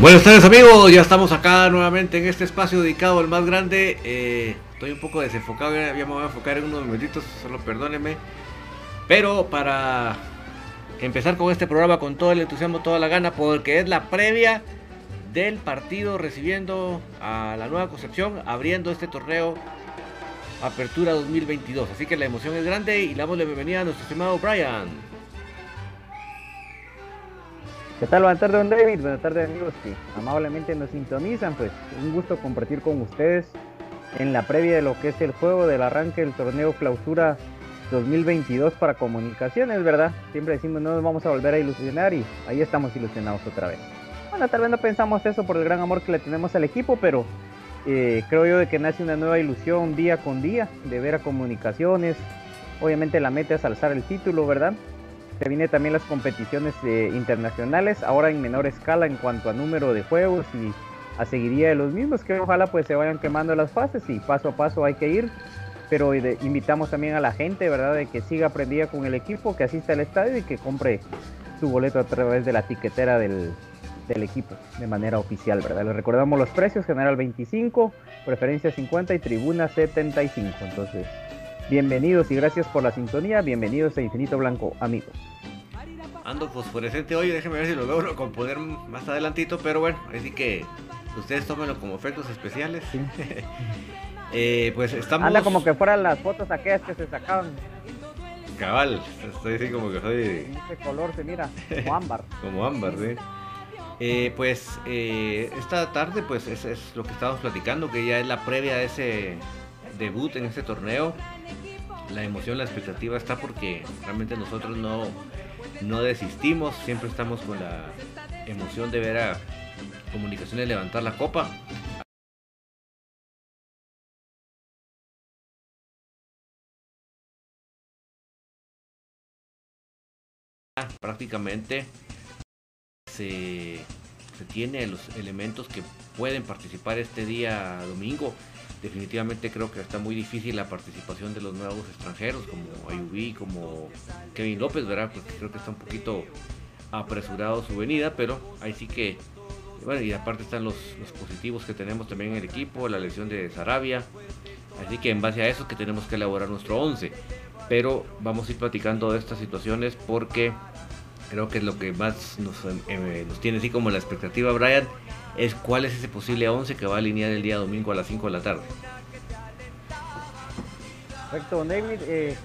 Buenas tardes amigos, ya estamos acá nuevamente en este espacio dedicado al más grande. Eh, estoy un poco desenfocado, ya me voy a enfocar en unos minutitos, solo perdónenme. Pero para empezar con este programa con todo el entusiasmo, toda la gana, porque es la previa del partido recibiendo a la Nueva Concepción, abriendo este torneo Apertura 2022. Así que la emoción es grande y le damos la bienvenida a nuestro estimado Brian. ¿Qué tal? Buenas tardes, don David. Buenas tardes, amigos que amablemente nos sintonizan. Pues un gusto compartir con ustedes en la previa de lo que es el juego del arranque del torneo Clausura 2022 para comunicaciones, ¿verdad? Siempre decimos no nos vamos a volver a ilusionar y ahí estamos ilusionados otra vez. Bueno, tal vez no pensamos eso por el gran amor que le tenemos al equipo, pero eh, creo yo de que nace una nueva ilusión día con día de ver a comunicaciones. Obviamente la meta es alzar el título, ¿verdad? Se viene también las competiciones eh, internacionales, ahora en menor escala en cuanto a número de juegos y a seguiría de los mismos, que ojalá pues se vayan quemando las fases y paso a paso hay que ir. Pero invitamos también a la gente, ¿verdad?, de que siga aprendida con el equipo, que asista al estadio y que compre su boleto a través de la tiquetera del, del equipo de manera oficial, ¿verdad? Les recordamos los precios, general 25, preferencia 50 y tribuna 75. Entonces, bienvenidos y gracias por la sintonía, bienvenidos a Infinito Blanco, amigos ando fosforescente hoy, déjenme ver si lo logro componer más adelantito, pero bueno, así que ustedes tómenlo como efectos especiales. eh, pues estamos... Anda como que fueran las fotos aquellas que se sacaban. Cabal, estoy así como que soy... Ese color se mira, como ámbar. como ámbar, sí. Eh, pues eh, esta tarde pues es, es, lo que estamos platicando, que ya es la previa de ese debut en este torneo. La emoción, la expectativa está porque realmente nosotros no, no desistimos, siempre estamos con la emoción de ver a Comunicaciones levantar la copa. Prácticamente se, se tiene los elementos que pueden participar este día domingo definitivamente creo que está muy difícil la participación de los nuevos extranjeros como Ayubí, como Kevin López, ¿verdad? Porque creo que está un poquito apresurado su venida, pero ahí sí que, bueno, y aparte están los, positivos que tenemos también en el equipo, la lesión de Sarabia, así que en base a eso que tenemos que elaborar nuestro 11, pero vamos a ir platicando de estas situaciones porque creo que es lo que más nos, eh, nos tiene así como la expectativa, Brian, es cuál es ese posible 11 que va a alinear el día domingo a las 5 de la tarde. Perfecto, David. Eh,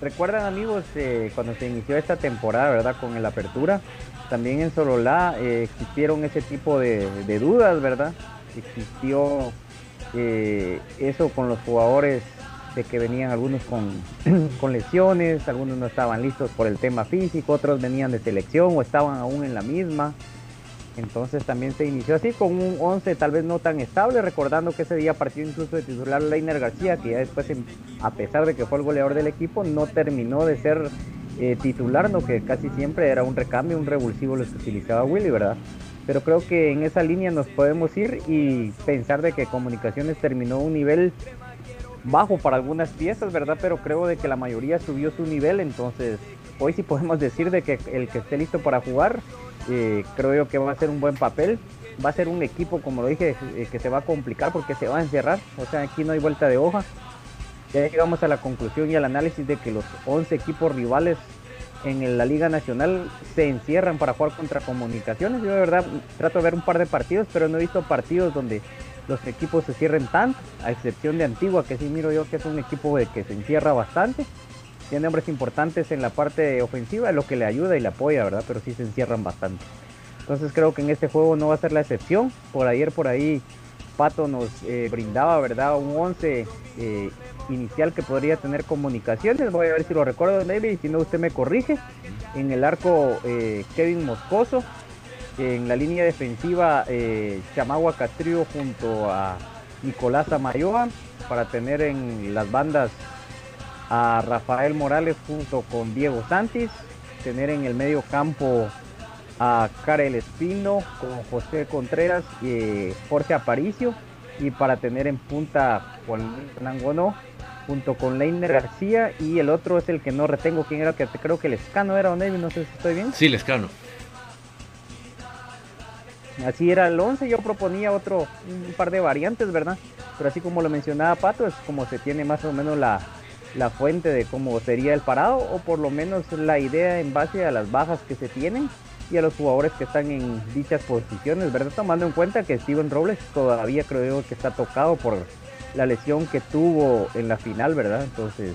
Recuerdan amigos, eh, cuando se inició esta temporada, ¿verdad? Con el apertura, también en Sololá eh, existieron ese tipo de, dudas, ¿verdad? Existió eso con los jugadores de que venían algunos con, con lesiones, algunos no estaban listos por el tema físico, otros venían de selección o estaban aún en la misma. Entonces también se inició así con un 11 tal vez no tan estable, recordando que ese día partió incluso de titular Leiner García, que ya después, a pesar de que fue el goleador del equipo, no terminó de ser eh, titular, no que casi siempre era un recambio, un revulsivo lo que utilizaba Willy, ¿verdad? Pero creo que en esa línea nos podemos ir y pensar de que Comunicaciones terminó un nivel bajo para algunas piezas, ¿verdad? Pero creo de que la mayoría subió su nivel, entonces hoy sí podemos decir de que el que esté listo para jugar creo yo que va a ser un buen papel. Va a ser un equipo, como lo dije, eh, que se va a complicar porque se va a encerrar. O sea, aquí no hay vuelta de hoja. Ya llegamos a la conclusión y al análisis de que los 11 equipos rivales en la Liga Nacional se encierran para jugar contra comunicaciones. Yo de verdad trato de ver un par de partidos, pero no he visto partidos donde los equipos se cierren tanto, a excepción de Antigua, que sí miro yo que es un equipo de que se encierra bastante tiene hombres importantes en la parte ofensiva, lo que le ayuda y le apoya, ¿verdad? Pero sí se encierran bastante. Entonces creo que en este juego no va a ser la excepción. Por ayer, por ahí, Pato nos eh, brindaba, ¿verdad? Un 11 eh, inicial que podría tener comunicaciones. Voy a ver si lo recuerdo, David, y si no, usted me corrige. En el arco, eh, Kevin Moscoso. En la línea defensiva, Chamagua Castrillo junto a Nicolás Amayoa. Para tener en las bandas a Rafael Morales junto con Diego Santis, tener en el medio campo a Karel Espino con José Contreras y Jorge Aparicio y para tener en punta Juan Nangono junto con Leiner García y el otro es el que no retengo quién era que creo que el escano era Onevi, no sé si estoy bien. Sí, el escano. Así era el 11, yo proponía otro, un par de variantes, ¿verdad? Pero así como lo mencionaba Pato, es como se tiene más o menos la, la fuente de cómo sería el parado, o por lo menos la idea en base a las bajas que se tienen y a los jugadores que están en dichas posiciones, ¿verdad? Tomando en cuenta que Steven Robles todavía creo que está tocado por la lesión que tuvo en la final, ¿verdad? Entonces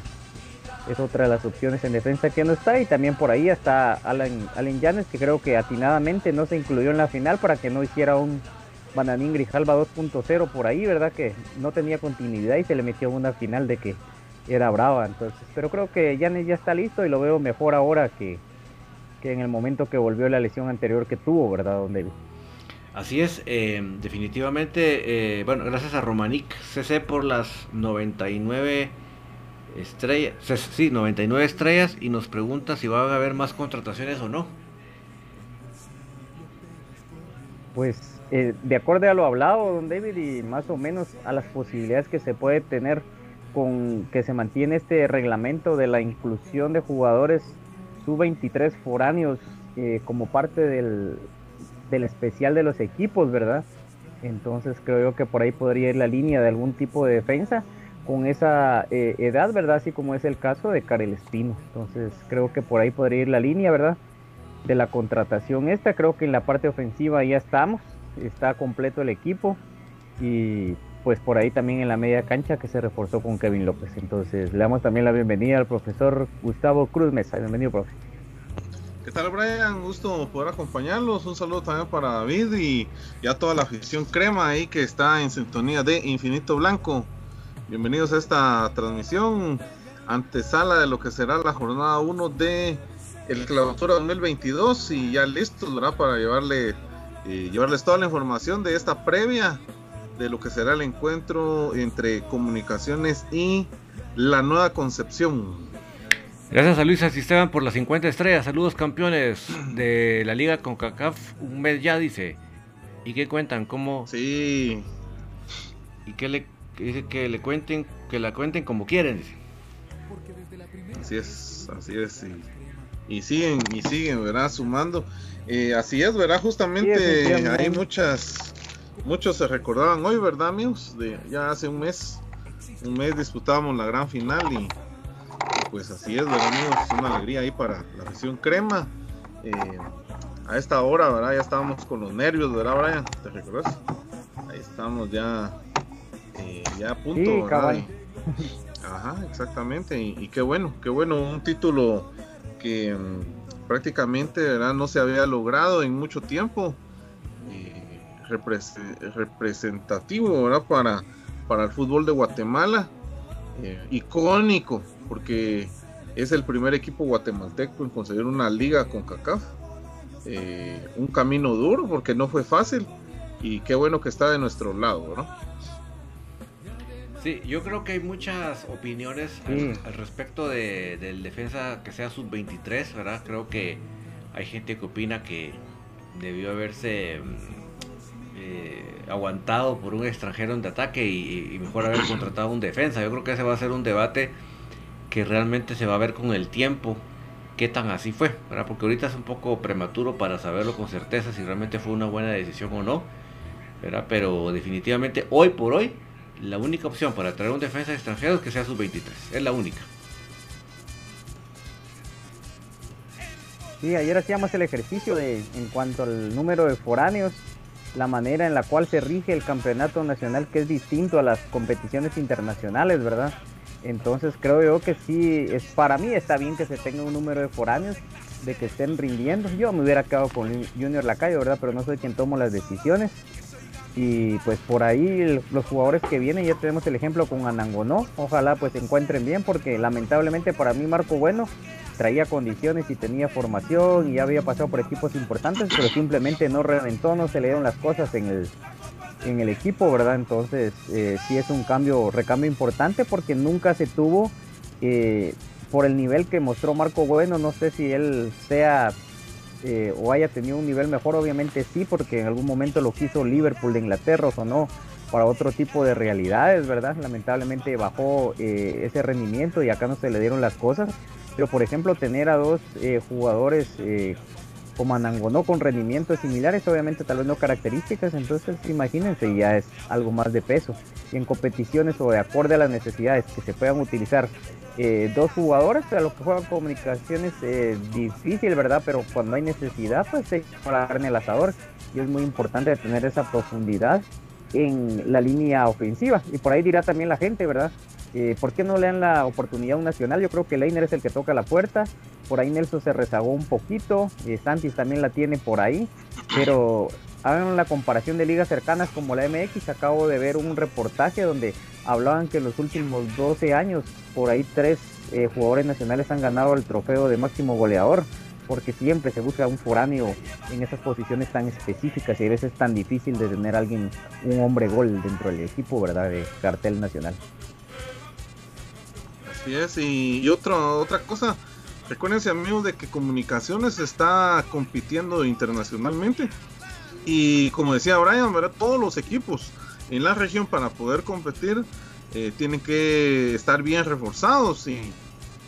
es otra de las opciones en defensa que no está y también por ahí está Alan, Alan Yanes que creo que atinadamente no se incluyó en la final para que no hiciera un Bananín Grijalba 2.0 por ahí, ¿verdad? Que no tenía continuidad y se le metió una final de que era brava, entonces, pero creo que Yanes ya está listo y lo veo mejor ahora que, que en el momento que volvió la lesión anterior que tuvo, ¿verdad, Don? Así es, eh, definitivamente, eh, bueno, gracias a Romanic CC por las 99 estrellas, sí, 99 estrellas y nos pregunta si va a haber más contrataciones o no. Pues eh, de acuerdo a lo hablado, don David, y más o menos a las posibilidades que se puede tener con que se mantiene este reglamento de la inclusión de jugadores sub-23 foráneos eh, como parte del, del especial de los equipos, ¿verdad? Entonces creo yo que por ahí podría ir la línea de algún tipo de defensa con esa eh, edad, ¿verdad? Así como es el caso de Karel Espino. Entonces creo que por ahí podría ir la línea, ¿verdad? De la contratación esta. Creo que en la parte ofensiva ya estamos. Está completo el equipo. Y pues por ahí también en la media cancha que se reforzó con Kevin López. Entonces le damos también la bienvenida al profesor Gustavo Cruz Mesa. Bienvenido, profe. ¿Qué tal, Brian? Gusto poder acompañarlos. Un saludo también para David y ya toda la afición crema ahí que está en sintonía de Infinito Blanco. Bienvenidos a esta transmisión antesala de lo que será la jornada 1 de el clausura 2022 y ya listos ¿verdad? para llevarle eh, llevarles toda la información de esta previa de lo que será el encuentro entre comunicaciones y la nueva concepción. Gracias a Luis Esteban por las 50 estrellas. Saludos campeones de la liga con CACAF. Un mes ya dice. ¿Y qué cuentan? ¿Cómo? Sí. ¿Y qué le dice que le cuenten, que la cuenten como quieren. Así es, así es. Y, siguen, y siguen, ¿verdad? Sumando. Eh, así es, ¿verdad? Justamente hay muchas, muchos se recordaban hoy, ¿verdad, amigos? De, ya hace un mes, un mes disputábamos la gran final y pues así es, ¿verdad, amigos? Una alegría ahí para la región crema. Eh, a esta hora, ¿verdad? Ya estábamos con los nervios, ¿verdad, Brian? ¿Te recuerdas? Ahí estamos ya eh, ya a punto. ajá, exactamente. Y, qué bueno, qué bueno, un título que mm, prácticamente ¿verdad? no se había logrado en mucho tiempo. Eh, representativo ¿verdad? Para, para el fútbol de Guatemala. Eh, icónico, porque es el primer equipo guatemalteco en conseguir una liga con CACAF. un camino duro porque no fue fácil y qué bueno que está de nuestro lado, ¿no? Sí, yo creo que hay muchas opiniones al, respecto de, del defensa que sea sub-23, ¿verdad? Creo que hay gente que opina que debió haberse mm, eh, aguantado por un extranjero en de ataque y, mejor haber contratado un defensa. Yo creo que ese va a ser un debate que realmente se va a ver con el tiempo qué tan así fue, ¿verdad? Porque ahorita es un poco prematuro para saberlo con certeza si realmente fue una buena decisión o no, ¿verdad? Pero definitivamente hoy por hoy la única opción para traer un defensa extranjero es que sea sub-23. Es la única. Sí, ayer hacíamos el ejercicio de, en cuanto al número de foráneos, la manera en la cual se rige el campeonato nacional, que es distinto a las competiciones internacionales, ¿verdad? Entonces creo yo que sí, es, para mí está bien que se tenga un número de foráneos, de que estén rindiendo. Yo me hubiera quedado con Junior Lacayo, ¿verdad? Pero no soy quien tomo las decisiones. Y pues por ahí los jugadores que vienen, ya tenemos el ejemplo con Anangonó, ojalá pues se encuentren bien porque lamentablemente para mí Marco Bueno traía condiciones y tenía formación y ya había pasado por equipos importantes, pero simplemente no reventó, no se le dieron las cosas en el, en el equipo, ¿verdad? Entonces eh, sí es un cambio, recambio importante porque nunca se tuvo eh, por el nivel que mostró Marco Bueno, no sé si él sea eh, o haya tenido un nivel mejor, obviamente sí, porque en algún momento lo quiso Liverpool de Inglaterra o no para otro tipo de realidades, ¿verdad? Lamentablemente bajó eh, ese rendimiento y acá no se le dieron las cosas. Pero por ejemplo, tener a dos eh, jugadores como Anangonó con rendimientos similares, obviamente tal vez no características, entonces imagínense, ya es algo más de peso. Y en competiciones o de acorde a las necesidades que se puedan utilizar eh, dos jugadores, a lo que juegan comunicaciones eh, difícil, ¿verdad? Pero cuando hay necesidad, pues hay que en el asador y es muy importante tener esa profundidad en la línea ofensiva. Y por ahí dirá también la gente, ¿verdad? ¿Por qué no le dan la oportunidad a un nacional? Yo creo que Leiner es el que toca la puerta. Por ahí Nelson se rezagó un poquito. Eh, Santis también la tiene por ahí. Pero hagan la comparación de ligas cercanas como la MX. Acabo de ver un reportaje donde hablaban que en los últimos 12 años, por ahí tres eh, jugadores nacionales han ganado el trofeo de máximo goleador porque siempre se busca un foráneo en esas posiciones tan específicas y a veces es tan difícil de tener alguien, un hombre gol dentro del equipo, ¿verdad? De cartel nacional. Así es, y, otra, otra cosa, recuérdense amigos de que Comunicaciones está compitiendo internacionalmente y como decía Brian, ¿verdad? todos los equipos en la región para poder competir eh, tienen que estar bien reforzados y,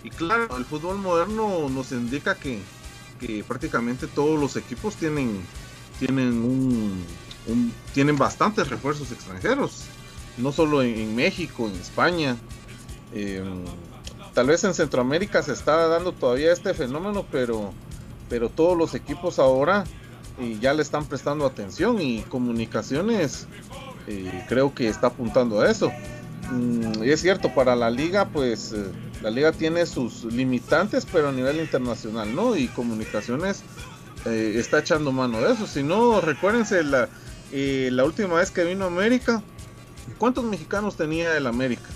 y claro, el fútbol moderno nos indica que que prácticamente todos los equipos tienen tienen un, tienen bastantes refuerzos extranjeros no solo en, México en España. Em, tal vez en Centroamérica se está dando todavía este fenómeno pero pero todos los equipos ahora eh, ya le están prestando atención y comunicaciones eh, creo que está apuntando a eso. Mm, es cierto para la liga pues eh, la liga tiene sus limitantes, pero a nivel internacional, ¿no? Y comunicaciones eh, está echando mano de eso. Si no, recuérdense la, eh, la última vez que vino a América, ¿cuántos mexicanos tenía el América?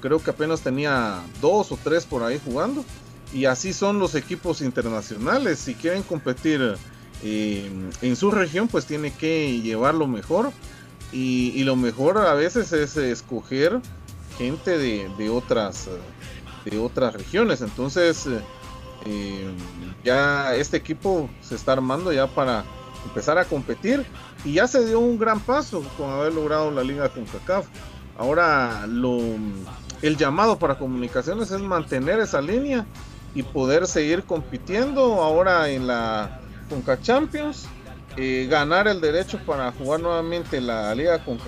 Creo que apenas tenía dos o tres por ahí jugando. Y así son los equipos internacionales. Si quieren competir eh, en su región, pues tiene que llevar lo mejor. Y, y, lo mejor a veces es escoger gente de, de otras de otras regiones. Entonces, eh, eh, ya este equipo se está armando ya para empezar a competir y ya se dio un gran paso con haber logrado la liga con CACAF. Ahora lo, el llamado para comunicaciones es mantener esa línea y poder seguir compitiendo ahora en la Conca Champions, eh, ganar el derecho para jugar nuevamente la liga con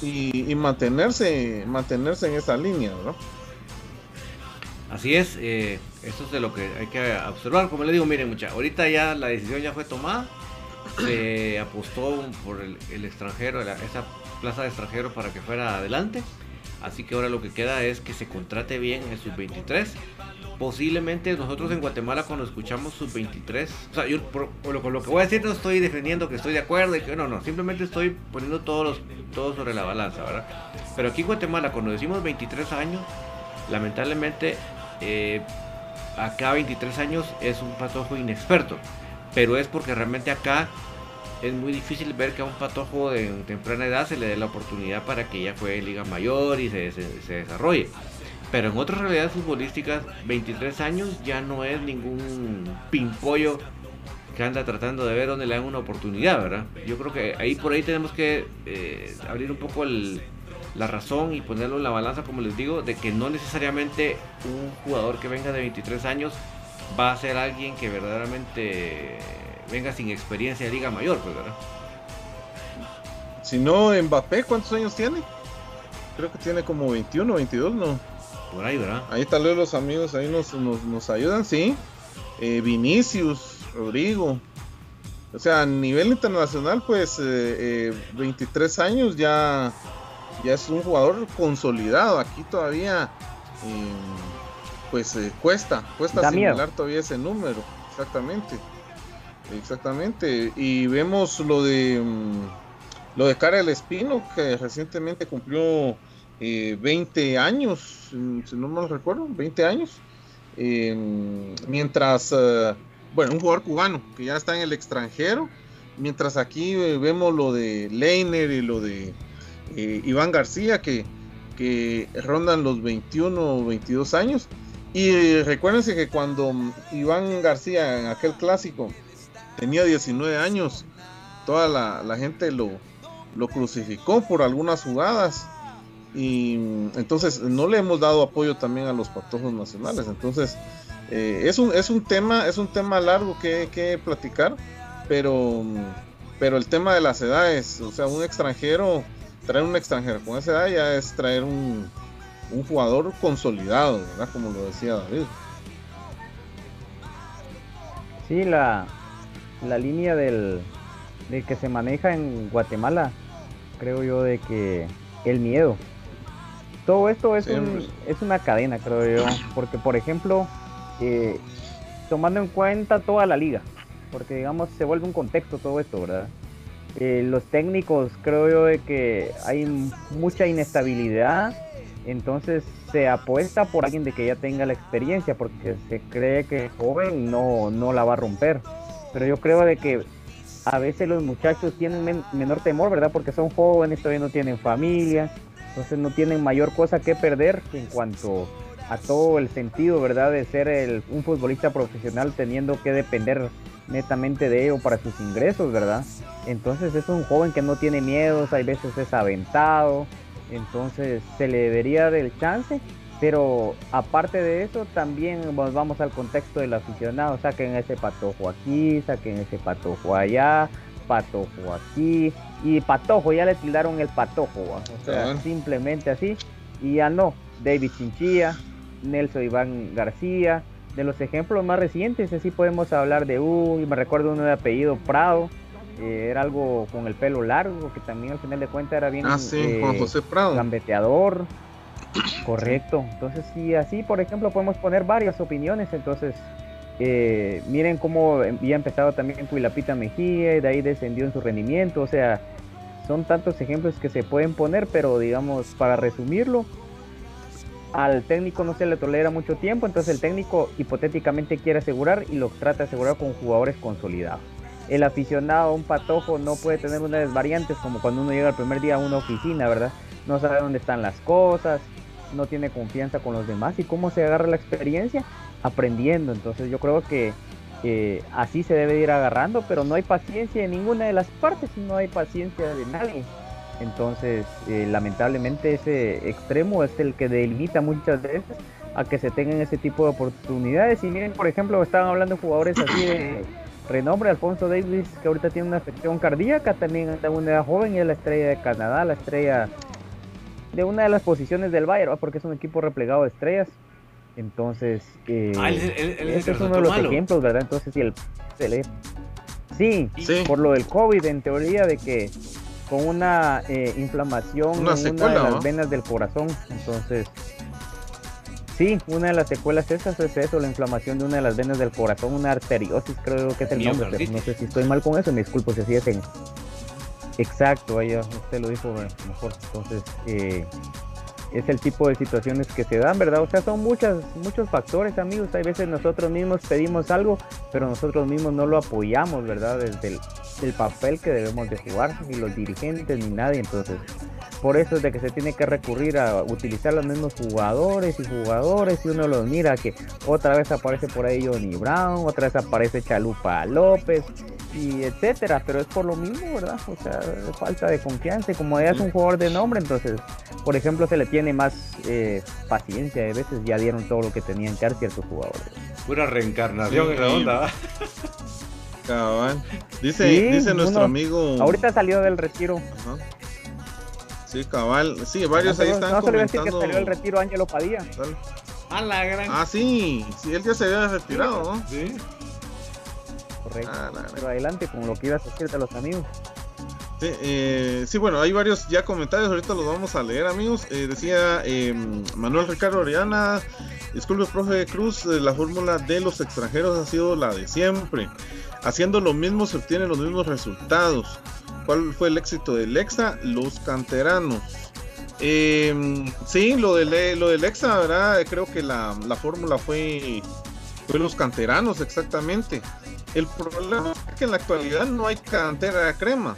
y, y mantenerse, mantenerse en esa línea, ¿no? Así es, eh, esto es de lo que hay que observar. Como le digo, miren, mucha, ahorita ya la decisión ya fue tomada. Se apostó por el, extranjero, esa plaza de extranjero para que fuera adelante. Así que ahora lo que queda es que se contrate bien el sub-23. Posiblemente nosotros en Guatemala cuando escuchamos sub-23, o sea, yo por, lo, lo, que voy a decir no estoy defendiendo que estoy de acuerdo y que no, no, simplemente estoy poniendo todos los, todo sobre la balanza, ¿verdad? Pero aquí en Guatemala cuando decimos 23 años, lamentablemente eh, acá 23 años es un patojo inexperto, pero es porque realmente acá es muy difícil ver que a un patojo de temprana edad se le dé la oportunidad para que ya juegue en Liga Mayor y se, desarrolle. Pero en otras realidades futbolísticas, 23 años ya no es ningún pimpollo que anda tratando de ver dónde le dan una oportunidad, ¿verdad? Yo creo que ahí por ahí tenemos que eh, abrir un poco el, la razón y ponerlo en la balanza, como les digo, de que no necesariamente un jugador que venga de 23 años va a ser alguien que verdaderamente venga sin experiencia de Liga Mayor, pues, ¿verdad? Si no, Mbappé, ¿cuántos años tiene? Creo que tiene como 21, 22, ¿no? Por ahí, ¿verdad? Ahí tal vez los amigos ahí nos, nos, ayudan, sí. Eh, Vinicius, Rodrigo. O sea, a nivel internacional, pues 23 eh, eh, años ya ya es un jugador consolidado. Aquí todavía, eh, pues eh, cuesta, cuesta asimilar todavía ese número. Exactamente, exactamente. Y vemos lo de mm, lo de Karel Espino, que recientemente cumplió 20 eh, años, mm, si no me recuerdo, 20 años. mientras, bueno, un jugador cubano que ya está en el extranjero. Mientras aquí vemos lo de Leiner y lo de eh, Iván García, que, que rondan los 21 o 22 años. Y recuérdense que cuando Iván García en aquel clásico tenía 19 años, toda la, gente lo, lo crucificó por algunas jugadas. Y entonces no le hemos dado apoyo también a los patojos nacionales. Entonces Eh, es, un, es un tema, es un tema largo que, que platicar, pero, pero el tema de las edades, o sea, un extranjero, traer un extranjero con esa edad ya es traer un, un jugador consolidado, ¿verdad? Como lo decía David. Sí, la, la línea del, de que se maneja en Guatemala, creo yo de que el miedo. Todo esto es, es una cadena, creo yo. Porque, por ejemplo, eh, tomando en cuenta toda la liga, porque digamos se vuelve un contexto todo esto, ¿verdad? Eh, los técnicos, creo yo de que hay mucha inestabilidad, entonces se apuesta por alguien de que ya tenga la experiencia, porque se cree que el joven no, no la va a romper. Pero yo creo de que a veces los muchachos tienen menor temor, ¿verdad? Porque son jóvenes, todavía no tienen familia, entonces no tienen mayor cosa que perder en cuanto a todo el sentido, ¿verdad? De ser un futbolista profesional teniendo que depender netamente de ello para sus ingresos, ¿verdad? Entonces es un joven que no tiene miedos, hay veces es aventado, entonces se le debería dar el chance, pero aparte de eso también vamos al contexto del aficionado, saquen ese patojo aquí, saquen ese patojo allá, patojo aquí y patojo, ya le tildaron el patojo, o sea, simplemente así y ya no, David Chinchilla, Nelson Iván García, de los ejemplos más recientes, así podemos hablar de un, me recuerdo uno de apellido Prado, eh, era algo con el pelo largo, que también al final de cuentas era bien ah, sí, Juan eh, José Prado. gambeteador, correcto, entonces sí, así por ejemplo podemos poner varias opiniones, entonces eh, miren cómo había empezado también Cuilapita Mejía, y de ahí descendió en su rendimiento, o sea, son tantos ejemplos que se pueden poner, pero digamos, para resumirlo, al técnico no se le tolera mucho tiempo, entonces el técnico hipotéticamente quiere asegurar y lo trata de asegurar con jugadores consolidados. El aficionado, un patojo, no puede tener unas variantes como cuando uno llega el primer día a una oficina, ¿verdad? No sabe dónde están las cosas, no tiene confianza con los demás y cómo se agarra la experiencia aprendiendo. Entonces yo creo que así se debe ir agarrando, pero no hay paciencia en ninguna de las partes no hay paciencia de nadie. Entonces, eh, lamentablemente ese extremo es el que delimita muchas veces a que se tengan ese tipo de oportunidades. Y miren, por ejemplo, estaban hablando de jugadores así de renombre, Alfonso Davis, que ahorita tiene una afección cardíaca, también anda una edad joven y es la estrella de Canadá, la estrella de una de las posiciones del Bayern, porque es un equipo replegado de estrellas. Entonces, eh, ah, ese es uno de los ejemplos, ¿verdad? Entonces, si el, sí, por lo del COVID, en teoría de que con una eh, inflamación en una de las venas del corazón. Entonces, sí, una de las secuelas esas es eso, la inflamación de una de las venas del corazón, una arteriosis, creo que es el nombre, pero no sé si estoy mal con eso, me disculpo si así es en... Exacto, ahí usted lo dijo mejor. Entonces, eh, es el tipo de situaciones que se dan, ¿verdad? O sea, son muchas, muchos factores, amigos. Hay veces nosotros mismos pedimos algo, pero nosotros mismos no lo apoyamos, ¿verdad? Desde el, el papel que debemos de jugar, ni los dirigentes, ni nadie. Entonces, por eso es de que se tiene que recurrir a utilizar los mismos jugadores y jugadores. Y uno los mira que otra vez aparece por ahí Johnny Brown, otra vez aparece Chalupa López, y etcétera. Pero es por lo mismo, ¿verdad? O sea, falta de confianza. Y como ella es un jugador de nombre, entonces, por ejemplo, se le tiene más eh, paciencia. De veces ya dieron todo lo que tenían que dar ciertos jugadores. Pura reencarnación en la onda. Cabal. Dice, dice nuestro amigo. Ahorita salió del retiro. Sí, cabal. Sí, varios ahí están. No se le decir que salió del retiro Ángelo Padilla. Ah, la gran... ah, sí. Sí, él ya se había retirado, ¿no? Sí. Correcto. Ah, Pero adelante con lo que ibas a decirte a los amigos. Sí, eh, sí, bueno, hay varios ya comentarios, ahorita los vamos a leer, amigos. Eh, decía em, Manuel Ricardo Oriana, disculpe, profe Cruz, eh, la fórmula de los extranjeros ha sido la de siempre. Haciendo lo mismo se obtienen los mismos resultados. ¿Cuál fue el éxito del EXA? Los canteranos. Em, sí, lo del, lo del EXA, ¿verdad? Creo que la, fórmula fue, fue los canteranos, exactamente. El problema es que en la actualidad no hay cantera de crema.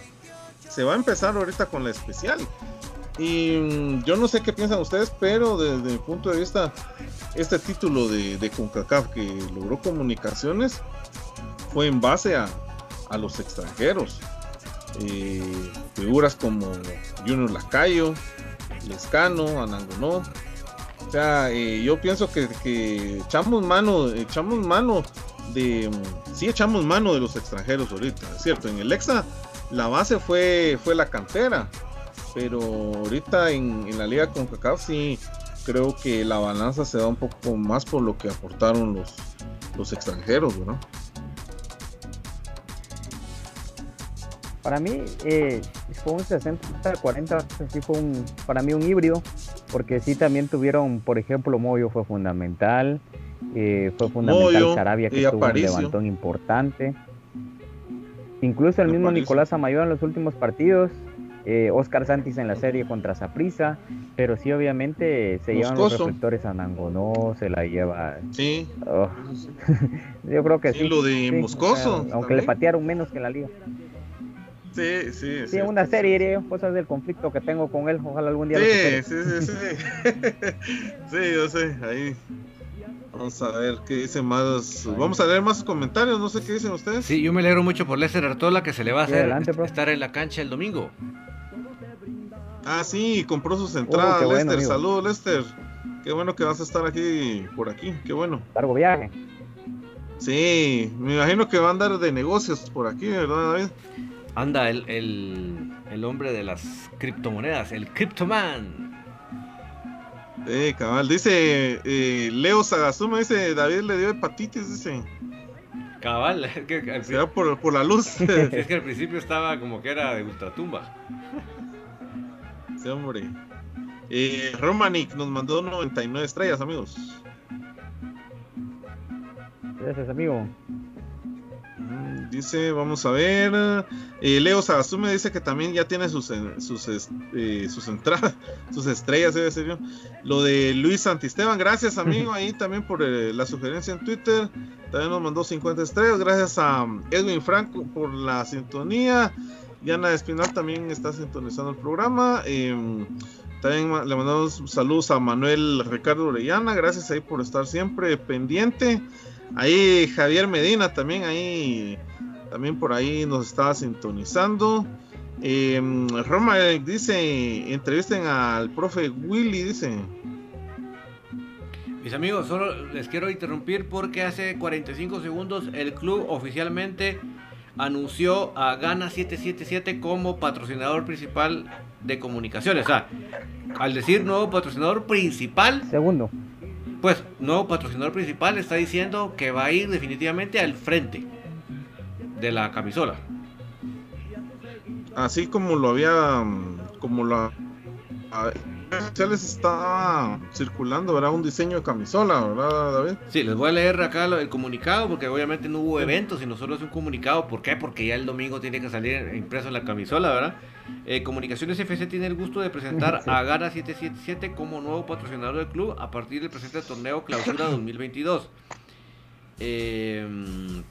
Se va a empezar ahorita con la especial. Y mm, yo no sé qué piensan ustedes, pero desde mi punto de vista, este título de, de CONCACAF que logró comunicaciones fue en base a, los extranjeros. Eh, figuras como Junior Lacayo, Lescano, Anangonó, O sea, eh, yo pienso que, echamos mano, echamos mano de, sí echamos mano de los extranjeros ahorita, es cierto. En el Exa la base fue, fue la cantera, pero ahorita en, en la liga con Cacao sí creo que la balanza se da un poco más por lo que aportaron los, los extranjeros, ¿no? Para mí, eh, fue un 60-40, sí fue un, para mí un híbrido, porque sí también tuvieron, por ejemplo, Moyo fue fundamental, eh, fue fundamental Sarabia que tuvo un levantón importante. Incluso el mismo Nicolás Amayor en los últimos partidos, eh, Oscar Santis en la serie contra Saprisa, pero sí obviamente se llevan los reflectores a Nangonó, se la lleva. Sí. Oh. Yo creo que sí. lo de Moscoso. aunque le patearon menos que en la liga. Sí, sí, sí. una serie, cosas del conflicto que tengo con él, ojalá algún día. Sí, sí, sí, sí. sí, yo sé, ahí. Vamos a ver qué dicen más. Vamos a leer más comentarios, no sé qué dicen ustedes. Sí, yo me alegro mucho por Lester Artola que se le va a hacer estar en la cancha el domingo. Ah, sí, compró sus entradas, oh, Lester. Saludos, Lester. Qué bueno que vas a estar aquí, por aquí, qué bueno. Largo viaje. Sí, me imagino que va a andar de negocios por aquí, ¿verdad, David? Anda el, el, hombre de las criptomonedas, el Cryptoman. Eh, cabal, dice eh, Leo Sagazuma, dice David le dio hepatitis, dice. Cabal, es que al por, por la luz. es que al principio estaba como que era de ultratumba hombre. Eh, Romanic nos mandó 99 estrellas, amigos. Gracias, amigo. Dice, vamos a ver. Eh, Leo Sagasume dice que también ya tiene sus, sus, eh, sus entradas, sus estrellas, debe Lo de Luis Santisteban, gracias, amigo, ahí también por la sugerencia en Twitter. También nos mandó 50 estrellas. Gracias a Edwin Franco por la sintonía. Diana Espinal también está sintonizando el programa. Em, también le mandamos saludos a Manuel Ricardo Orellana. Gracias ahí por estar siempre pendiente. Ahí Javier Medina también ahí también por ahí nos estaba sintonizando. Eh, Roma dice, entrevisten al profe Willy, dice. Mis amigos, solo les quiero interrumpir porque hace 45 segundos el club oficialmente anunció a Gana 777 como patrocinador principal de comunicaciones. O sea, al decir nuevo patrocinador principal. Segundo. Pues, nuevo patrocinador principal está diciendo que va a ir definitivamente al frente de la camisola. Así como lo había. Como la les está circulando, ¿verdad? Un diseño de camisola, ¿verdad, David? Sí, les voy a leer acá el comunicado, porque obviamente no hubo eventos, sino solo es un comunicado. ¿Por qué? Porque ya el domingo tiene que salir impreso en la camisola, ¿verdad? Eh, Comunicaciones FC tiene el gusto de presentar a Gara 777 como nuevo patrocinador del club a partir del presente torneo Clausura 2022. Eh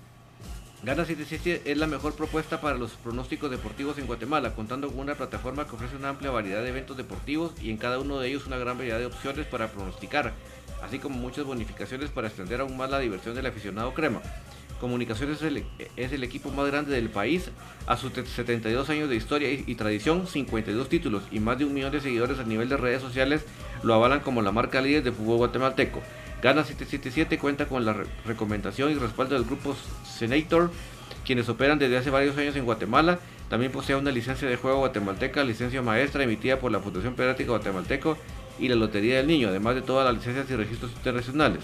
Gana 77 es la mejor propuesta para los pronósticos deportivos en Guatemala, contando con una plataforma que ofrece una amplia variedad de eventos deportivos y en cada uno de ellos una gran variedad de opciones para pronosticar, así como muchas bonificaciones para extender aún más la diversión del aficionado crema. Comunicaciones es el, equipo más grande del país, a sus 72 años de historia y, tradición, 52 títulos y más de un millón de seguidores a nivel de redes sociales lo avalan como la marca líder de fútbol guatemalteco. Gana 777 cuenta con la recomendación y respaldo del grupo Senator, quienes operan desde hace varios años en Guatemala. También posee una licencia de juego guatemalteca, licencia maestra emitida por la Fundación Pediátrica Guatemalteco y la Lotería del Niño, además de todas las licencias y registros internacionales.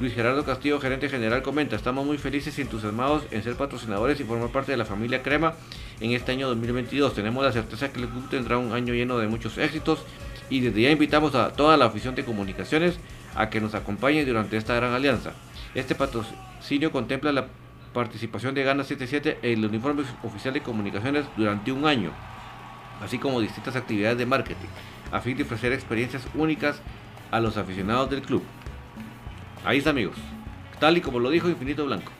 Luis Gerardo Castillo, gerente general, comenta, estamos muy felices y entusiasmados en ser patrocinadores y formar parte de la familia Crema en este año 2022. Tenemos la certeza que el club tendrá un año lleno de muchos éxitos y desde ya invitamos a toda la afición de comunicaciones a que nos acompañe durante esta gran alianza. Este patrocinio contempla la participación de Gana 77 en el uniforme oficial de comunicaciones durante un año, así como distintas actividades de marketing, a fin de ofrecer experiencias únicas a los aficionados del club. Ahí está amigos, tal y como lo dijo Infinito Blanco.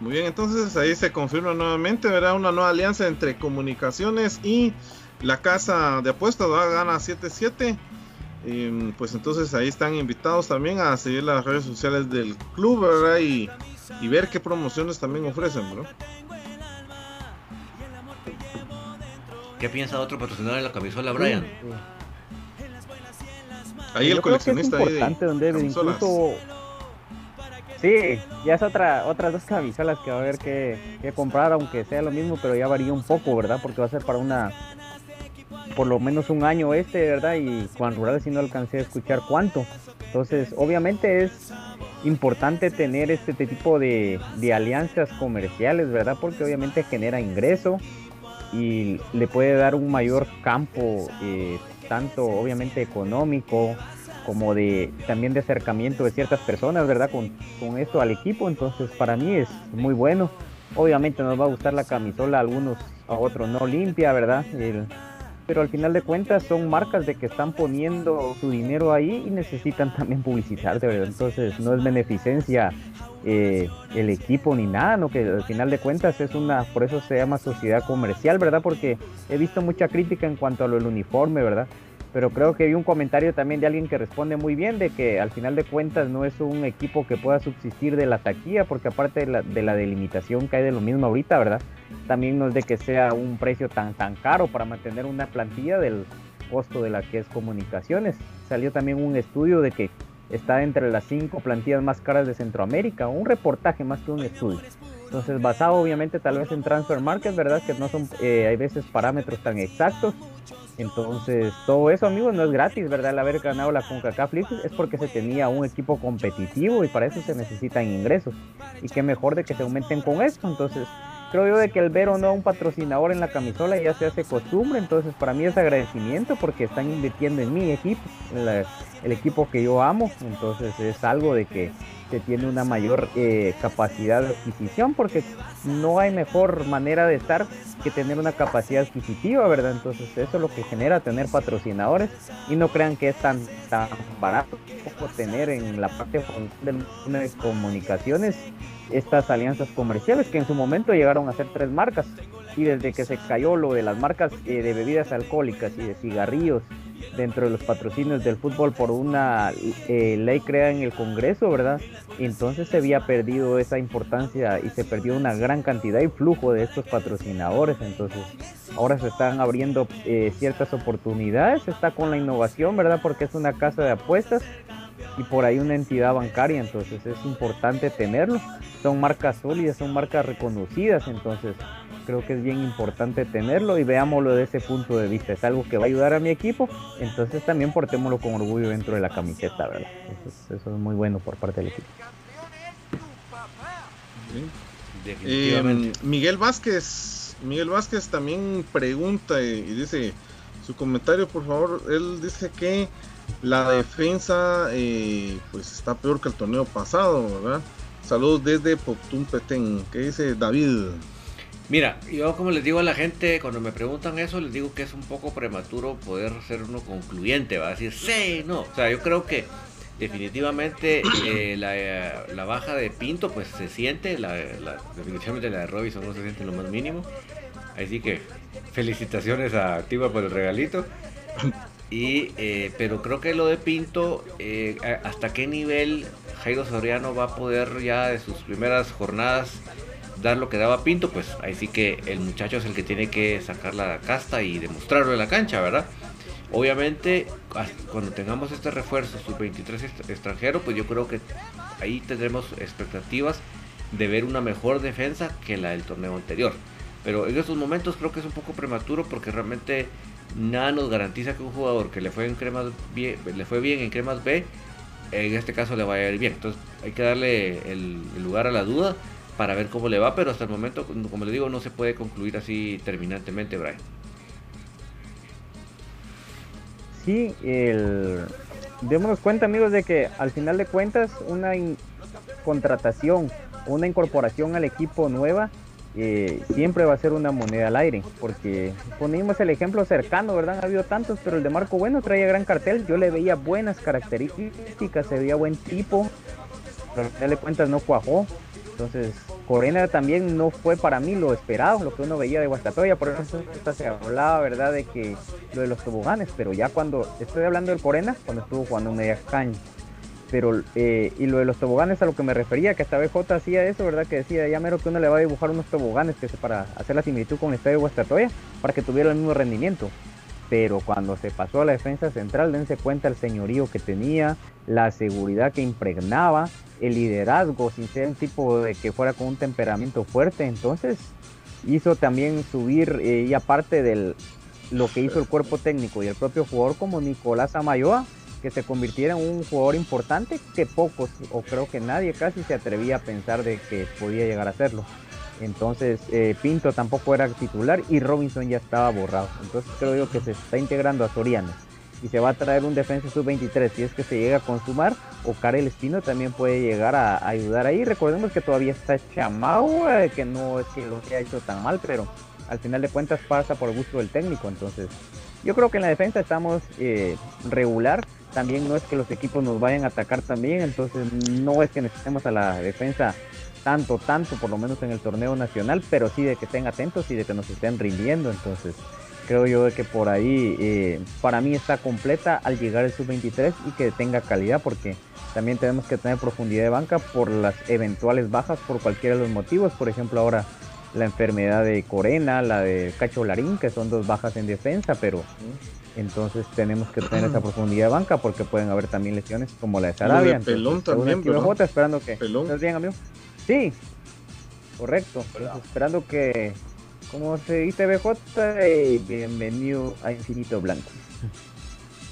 Muy bien, entonces ahí se confirma nuevamente, verá una nueva alianza entre comunicaciones y la casa de apuestas gana 7-7. pues entonces ahí están invitados también a seguir las redes sociales del club, ¿verdad? Y, ver qué promociones también ofrecen, ¿verdad? ¿Qué piensa otro patrocinador de la camisola, Brian? Ahí el coleccionista es importante, ahí de donde incluso Sí, ya es otra, otras dos camisolas que va a haber que, comprar, aunque sea lo mismo, pero ya varía un poco, ¿verdad? Porque va a ser para una, por lo menos un año este, ¿verdad? Y Juan Rural si no alcancé a escuchar cuánto. Entonces, obviamente es importante tener este tipo de, alianzas comerciales, ¿verdad? Porque obviamente genera ingreso y le puede dar un mayor campo, eh, tanto obviamente económico, como de también de acercamiento de ciertas personas, ¿verdad? Con, con esto al equipo, entonces para mí es muy bueno. Obviamente nos va a gustar la camisola, algunos, a otros no limpia, ¿verdad? Pero al final de cuentas son marcas de que están poniendo su dinero ahí y necesitan también publicitar, ¿verdad? Entonces no es beneficencia eh, el equipo ni nada, ¿no? Que al final de cuentas es una, por eso se llama sociedad comercial, ¿verdad? Porque he visto mucha crítica en cuanto a lo del uniforme, ¿verdad? pero creo que hay un comentario también de alguien que responde muy bien de que al final de cuentas no es un equipo que pueda subsistir de la taquilla, porque aparte de la, de la delimitación que hay de lo mismo ahorita, ¿verdad? También no es de que sea un precio tan, tan caro para mantener una plantilla del costo de la que es comunicaciones. Salió también un estudio de que está entre las cinco plantillas más caras de Centroamérica, un reportaje más que un estudio. Entonces, basado obviamente tal vez en Transfer Market, ¿verdad? Que no son, eh, hay veces parámetros tan exactos, entonces, todo eso, amigos, no es gratis, ¿verdad? El haber ganado la CONCACAF es porque se tenía un equipo competitivo y para eso se necesitan ingresos. Y qué mejor de que se aumenten con esto. Entonces, creo yo de que el ver o no un patrocinador en la camisola ya se hace costumbre. Entonces, para mí es agradecimiento porque están invirtiendo en mi equipo, el equipo que yo amo. Entonces, es algo de que se tiene una mayor eh, capacidad de adquisición porque no hay mejor manera de estar que tener una capacidad adquisitiva, ¿verdad? Entonces eso es lo que genera tener patrocinadores y no crean que es tan, tan barato tener en la parte de comunicaciones estas alianzas comerciales que en su momento llegaron a ser tres marcas y desde que se cayó lo de las marcas eh, de bebidas alcohólicas y de cigarrillos dentro de los patrocinios del fútbol por una eh, ley creada en el Congreso, ¿verdad? Entonces se había perdido esa importancia y se perdió una gran cantidad y flujo de estos patrocinadores. Entonces ahora se están abriendo eh, ciertas oportunidades, está con la innovación, ¿verdad? Porque es una casa de apuestas y por ahí una entidad bancaria, entonces es importante tenerlo. Son marcas sólidas, son marcas reconocidas, entonces creo que es bien importante tenerlo y veámoslo de ese punto de vista. Es algo que va a ayudar a mi equipo, entonces también portémoslo con orgullo dentro de la camiseta, ¿verdad? Eso es, muy bueno por parte del equipo. Eh, Miguel Vázquez, Miguel Vázquez también pregunta y, dice su comentario, por favor. Él dice que la defensa eh, pues está peor que el torneo pasado, ¿verdad? Saludos desde Poctum Petén. ¿Qué dice David? Mira, yo como les digo a la gente, cuando me preguntan eso, les digo que es un poco prematuro poder ser uno concluyente, va a decir, sí, no. O sea, yo creo que definitivamente eh, la, baja de Pinto pues se siente, definitivamente la de Robinson no se siente lo más mínimo. Así que felicitaciones a Activa por el regalito. Y, eh, pero creo que lo de Pinto, eh, hasta qué nivel Jairo Soriano va a poder ya de sus primeras jornadas dar lo que daba Pinto, pues ahí sí que el muchacho es el que tiene que sacar la casta y demostrarlo en la cancha, ¿verdad? Obviamente, cuando tengamos este refuerzo, sus 23 extranjeros, pues yo creo que ahí tendremos expectativas de ver una mejor defensa que la del torneo anterior. Pero en estos momentos creo que es un poco prematuro porque realmente nada nos garantiza que un jugador que le fue, en cremas bien, le fue bien en cremas B, en este caso le vaya a ir bien. Entonces hay que darle el lugar a la duda para ver cómo le va, pero hasta el momento, como le digo, no se puede concluir así terminantemente, Brian. Sí, el... démonos cuenta amigos de que al final de cuentas una contratación, una incorporación al equipo nueva siempre va a ser una moneda al aire, porque ponemos el ejemplo cercano, ¿verdad? Ha habido tantos, pero el de Marco Bueno traía gran cartel, yo le veía buenas características, se veía buen tipo, pero al final de cuentas no cuajó, entonces, Corena también no fue para mí lo esperado, lo que uno veía de Guastatoya, por eso se hablaba, ¿verdad?, de que lo de los toboganes, pero ya cuando estoy hablando del Corena, cuando estuvo jugando media caña. Pero, eh, y lo de los toboganes a lo que me refería, que hasta BJ hacía eso, ¿verdad? Que decía, ya mero que uno le va a dibujar unos toboganes que para hacer la similitud con el estadio de Guastatoya, para que tuviera el mismo rendimiento. Pero cuando se pasó a la defensa central, dense cuenta el señorío que tenía, la seguridad que impregnaba, el liderazgo, sin ser un tipo de que fuera con un temperamento fuerte. Entonces, hizo también subir, eh, y aparte de lo que hizo el cuerpo técnico y el propio jugador como Nicolás Amayoa, que se convirtiera en un jugador importante que pocos, o creo que nadie casi se atrevía a pensar de que podía llegar a serlo. Entonces eh, Pinto tampoco era titular y Robinson ya estaba borrado. Entonces creo yo que se está integrando a Soriano y se va a traer un defensa sub-23 si es que se llega a consumar o Karel Espino también puede llegar a, ayudar ahí. Recordemos que todavía está Chamau, eh, que no es que lo haya hecho tan mal, pero al final de cuentas pasa por gusto del técnico. Entonces yo creo que en la defensa estamos eh, regular. También no es que los equipos nos vayan a atacar también, entonces no es que necesitemos a la defensa tanto, tanto, por lo menos en el torneo nacional, pero sí de que estén atentos y de que nos estén rindiendo. Entonces, creo yo que por ahí eh, para mí está completa al llegar el sub-23 y que tenga calidad porque también tenemos que tener profundidad de banca por las eventuales bajas por cualquiera de los motivos. Por ejemplo, ahora la enfermedad de Corena, la de Cacho Larín, que son dos bajas en defensa, pero entonces tenemos que tener esa profundidad de banca porque pueden haber también lesiones como la de Sarabia. pelón también, esperando que... ¿Estás bien, amigo? Sí, correcto. esperando que como se dice BJ, y bienvenido a Infinito Blanco.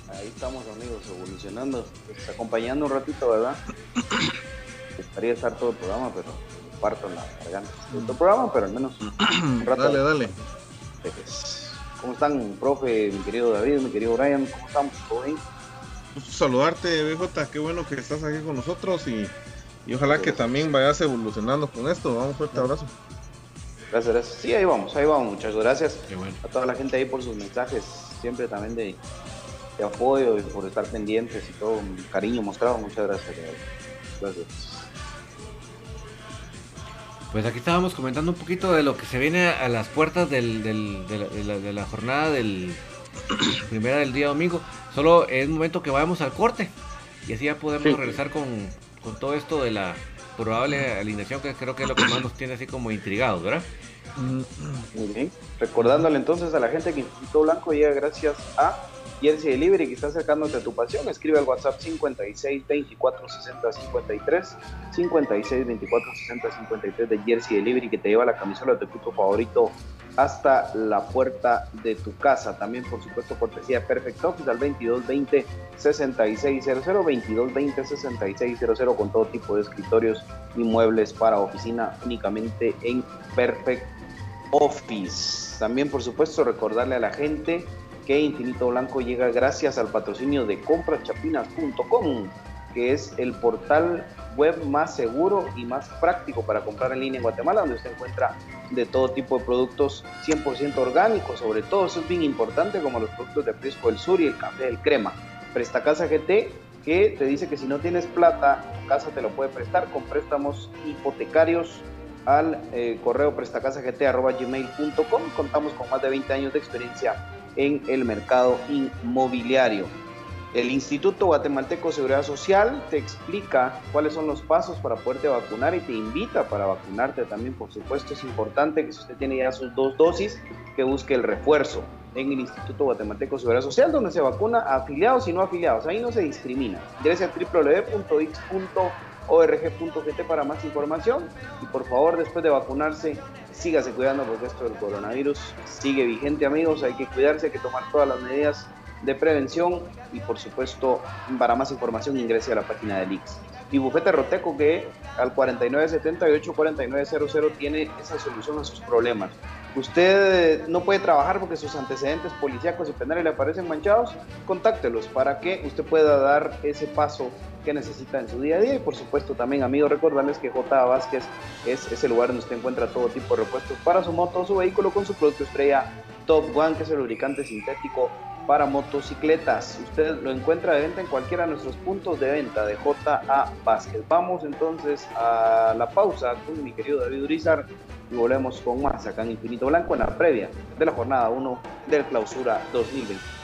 Ahí estamos amigos, evolucionando, pues, acompañando un ratito, ¿verdad? Estaría estar todo el programa, pero parto en la garganta. Todo el programa, pero al menos un rato. Dale, dale. ¿Cómo están, profe, mi querido David, mi querido Brian? ¿Cómo estamos? ¿Todo bien? saludarte, BJ, qué bueno que estás aquí con nosotros y, y ojalá que también vayas evolucionando con esto. Vamos, fuerte abrazo. Gracias, gracias. Sí, ahí vamos, ahí vamos, muchas gracias a toda la gente ahí por sus mensajes, siempre también de, apoyo y por estar pendientes y todo, un cariño mostrado, muchas gracias. Gracias. Pues aquí estábamos comentando un poquito de lo que se viene a las puertas del, de, la, jornada del primera del día domingo. Solo es momento que vayamos al corte y así ya podemos regresar con, con todo esto de la probable alineación que creo que es lo que más nos tiene así como intrigados, ¿verdad? Muy bien. Recordándole entonces a la gente que Instituto Blanco llega gracias a Jersey Delivery que está acercándote a tu pasión. Escribe al WhatsApp 56 24 60 53 56 24 60 53 de Jersey Delivery que te lleva la camisola de tu equipo favorito hasta la puerta de tu casa. También, por supuesto, cortesía Perfect Office al 2220 6600 2220 6600 con todo tipo de escritorios y muebles para oficina únicamente en Perfect Office. También, por supuesto, recordarle a la gente que Infinito Blanco llega gracias al patrocinio de comprachapinas.com, que es el portal web más seguro y más práctico para comprar en línea en Guatemala, donde usted encuentra de todo tipo de productos 100% orgánicos, sobre todo eso es bien importante, como los productos de Prisco del Sur y el café del crema. Presta Casa GT, que te dice que si no tienes plata, casa te lo puede prestar con préstamos hipotecarios al eh, correo prestacasagt.gmail.com. Contamos con más de 20 años de experiencia en el mercado inmobiliario. El Instituto Guatemalteco de Seguridad Social te explica cuáles son los pasos para poderte vacunar y te invita para vacunarte también, por supuesto. Es importante que si usted tiene ya sus dos dosis, que busque el refuerzo en el Instituto Guatemalteco de Seguridad Social, donde se vacuna afiliados y no afiliados. Ahí no se discrimina. Ingrese a www.ix.org.gt para más información y por favor, después de vacunarse, sígase cuidando porque esto del coronavirus sigue vigente, amigos. Hay que cuidarse, hay que tomar todas las medidas de prevención y por supuesto para más información ingrese a la página del IX. Y Bufete Roteco que al 4978-4900 tiene esa solución a sus problemas. Usted no puede trabajar porque sus antecedentes policíacos y penales le aparecen manchados, contáctelos para que usted pueda dar ese paso que necesita en su día a día. Y por supuesto también, amigos, recordarles que J. Vázquez es ese lugar donde usted encuentra todo tipo de repuestos para su moto o su vehículo con su producto estrella Top One, que es el lubricante sintético para motocicletas. Usted lo encuentra de venta en cualquiera de nuestros puntos de venta de JA Vázquez. Vamos entonces a la pausa con mi querido David Urizar y volvemos con más acá en Infinito Blanco en la previa de la jornada 1 del clausura 2020.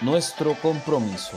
nuestro compromiso.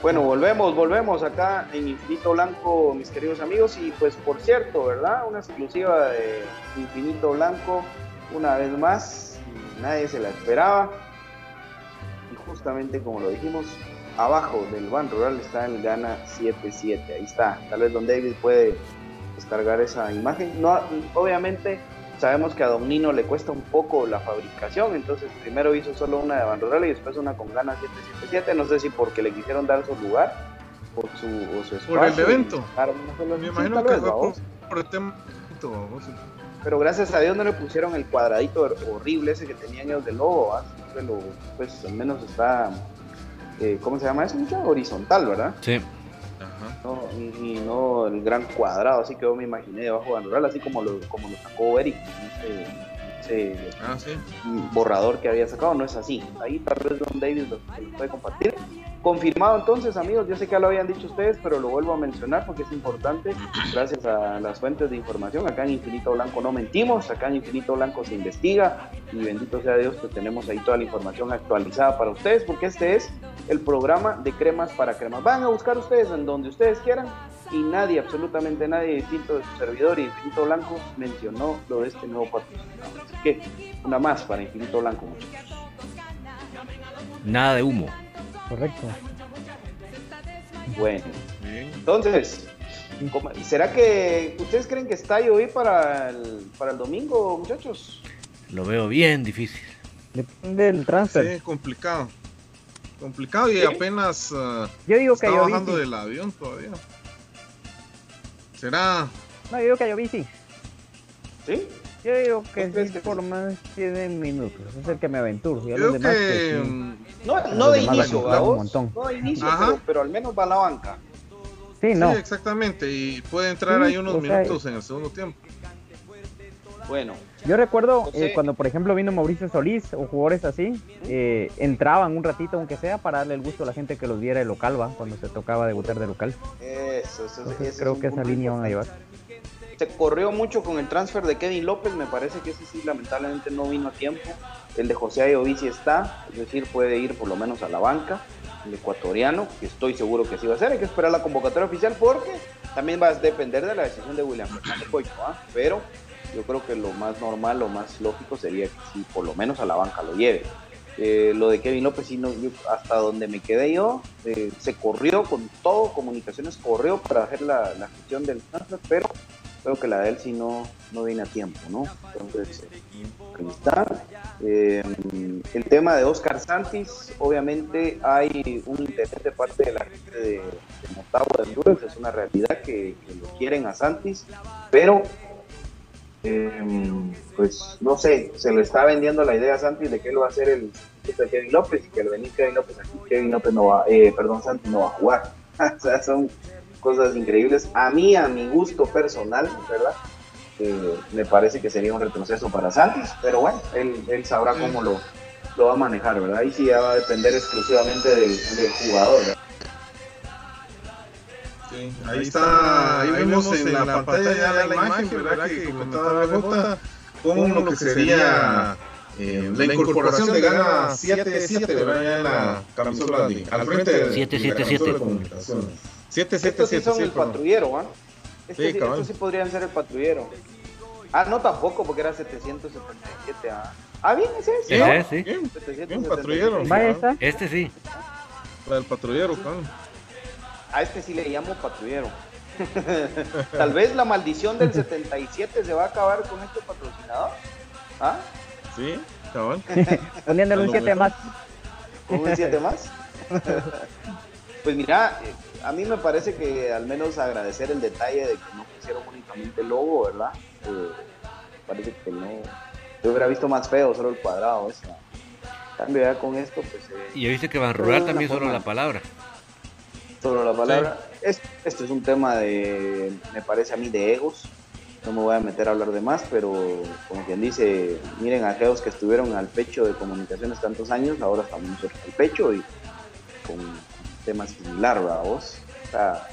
Bueno, volvemos, volvemos acá en Infinito Blanco, mis queridos amigos. Y pues por cierto, ¿verdad? Una exclusiva de Infinito Blanco, una vez más, nadie se la esperaba. Y justamente como lo dijimos, abajo del Ban Rural está el Gana 77. Ahí está. Tal vez Don David puede descargar esa imagen. No, obviamente sabemos que a Don Nino le cuesta un poco la fabricación, entonces primero hizo solo una de Bandroral y después una con Gana 777, no sé si porque le quisieron dar su lugar por su, o su espacio. Por el evento. Me imagino que fue por, el tema. Pero gracias a Dios no le pusieron el cuadradito horrible ese que tenían ellos de logo, Pero, pues al menos está, eh, ¿cómo se llama eso? Horizontal, ¿verdad? Sí. No, y, no el gran cuadrado, así que yo me imaginé debajo de Andorral, así como lo, como lo sacó Eric ese, ah, borrador que había sacado, no es así. Ahí tal vez Don David lo, lo puede compartir. Confirmado entonces, amigos, yo sé que ya lo habían dicho ustedes, pero lo vuelvo a mencionar porque es importante, gracias a las fuentes de información. Acá en Infinito Blanco no mentimos, acá en Infinito Blanco se investiga y bendito sea Dios que tenemos ahí toda la información actualizada para ustedes, porque este es el programa de cremas para cremas. Van a buscar ustedes en donde ustedes quieran y nadie, absolutamente nadie distinto de su servidor y Infinito Blanco mencionó lo de este nuevo patrocinador. Así que una más para Infinito Blanco, muchachos. Nada de humo. Correcto. Bueno, entonces, ¿Será que ustedes creen que está hoy para el, para el domingo, muchachos? Lo veo bien difícil. Depende del transfer. Sí, complicado. Complicado y apenas uh, yo digo que está bajando del avión todavía. ¿Será? No, yo digo que yo sí. ¿Sí? Yo digo que sí, por lo menos tiene minutos. Es el que me aventuro. Yo creo que... No, no de inicio, No de inicio, pero, pero, al menos va a la banca. Sí, no. Sí, exactamente. Y puede entrar ahí unos minutos en el segundo tiempo. Bueno. Yo recuerdo eh, cuando, por ejemplo, vino Mauricio Solís o jugadores así, eh, entraban un ratito, aunque sea, para darle el gusto a la gente que los viera de local, ¿va? Cuando se tocaba debutar de local. Eso, eso, eso Creo que esa línea van a llevar. Se corrió mucho con el transfer de Kevin López, me parece que ese sí lamentablemente no vino a tiempo. El de José Ayovici está, es decir, puede ir por lo menos a la banca, el ecuatoriano, que estoy seguro que sí va a ser. Hay que esperar la convocatoria oficial porque también va a depender de la decisión de William Fernández ¿ah? Pero yo creo que lo más normal, lo más lógico sería que sí, por lo menos a la banca lo lleve. Eh, lo de Kevin López, sí, hasta donde me quedé yo, eh, se corrió con todo, comunicaciones corrió para hacer la, gestión del transfer, pero creo que la de él sí no, no viene a tiempo, ¿no? Entonces, ahí está. Eh, el tema de Oscar Santis, obviamente hay un interés de parte de la gente de, de de Honduras, es una realidad que, lo quieren a Santis, pero Em, pues no sé, se le está vendiendo la idea a Santi de que él va a ser el de Kevin López y que al venir Kevin López aquí, Kevin López no va, eh, perdón, Santi no va a jugar. o sea, son cosas increíbles. A mí, a mi gusto personal, ¿verdad? Eh, me parece que sería un retroceso para Santos, pero bueno, él, él sabrá cómo lo, lo va a manejar, ¿verdad? Ahí sí ya va a depender exclusivamente del, del jugador, ¿verdad? ahí, está, ahí, vemos en, la, pantalla, ya la, imagen, ¿verdad? Que comentaba Bota, como lo que sería eh, la incorporación de Gana 7-7, ¿verdad? Ya en la camisola de, al frente de, 777. de comunicaciones. 777. Estos sí son el patrullero, ¿ah? Este, sí, estos sí podrían ser el patrullero. Ah, no tampoco, porque era 777. Ah, ah bien, ese es. Sí, ¿no? sí. Bien, bien patrullero. Este sí. Para el patrullero, claro a este sí le llamo patrullero. Tal vez la maldición del 77 se va a acabar con este patrocinador. ¿Ah? Sí, cabrón. Poniéndole un 7 más. un 7 más? pues mira, eh, a mí me parece que al menos agradecer el detalle de que no pusieron únicamente el logo, ¿verdad? Eh, parece que no. Yo hubiera visto más feo, solo el cuadrado. Esa. Cambio ya con esto, pues. Eh, y viste que Van Rural también solo la palabra sobre la palabra. esto es un tema de, me parece a mí, de egos. No me voy a meter a hablar de más, pero como quien dice, miren a aquellos que estuvieron al pecho de comunicaciones tantos años, ahora estamos al pecho y con temas similar, ¿verdad vos? O sea,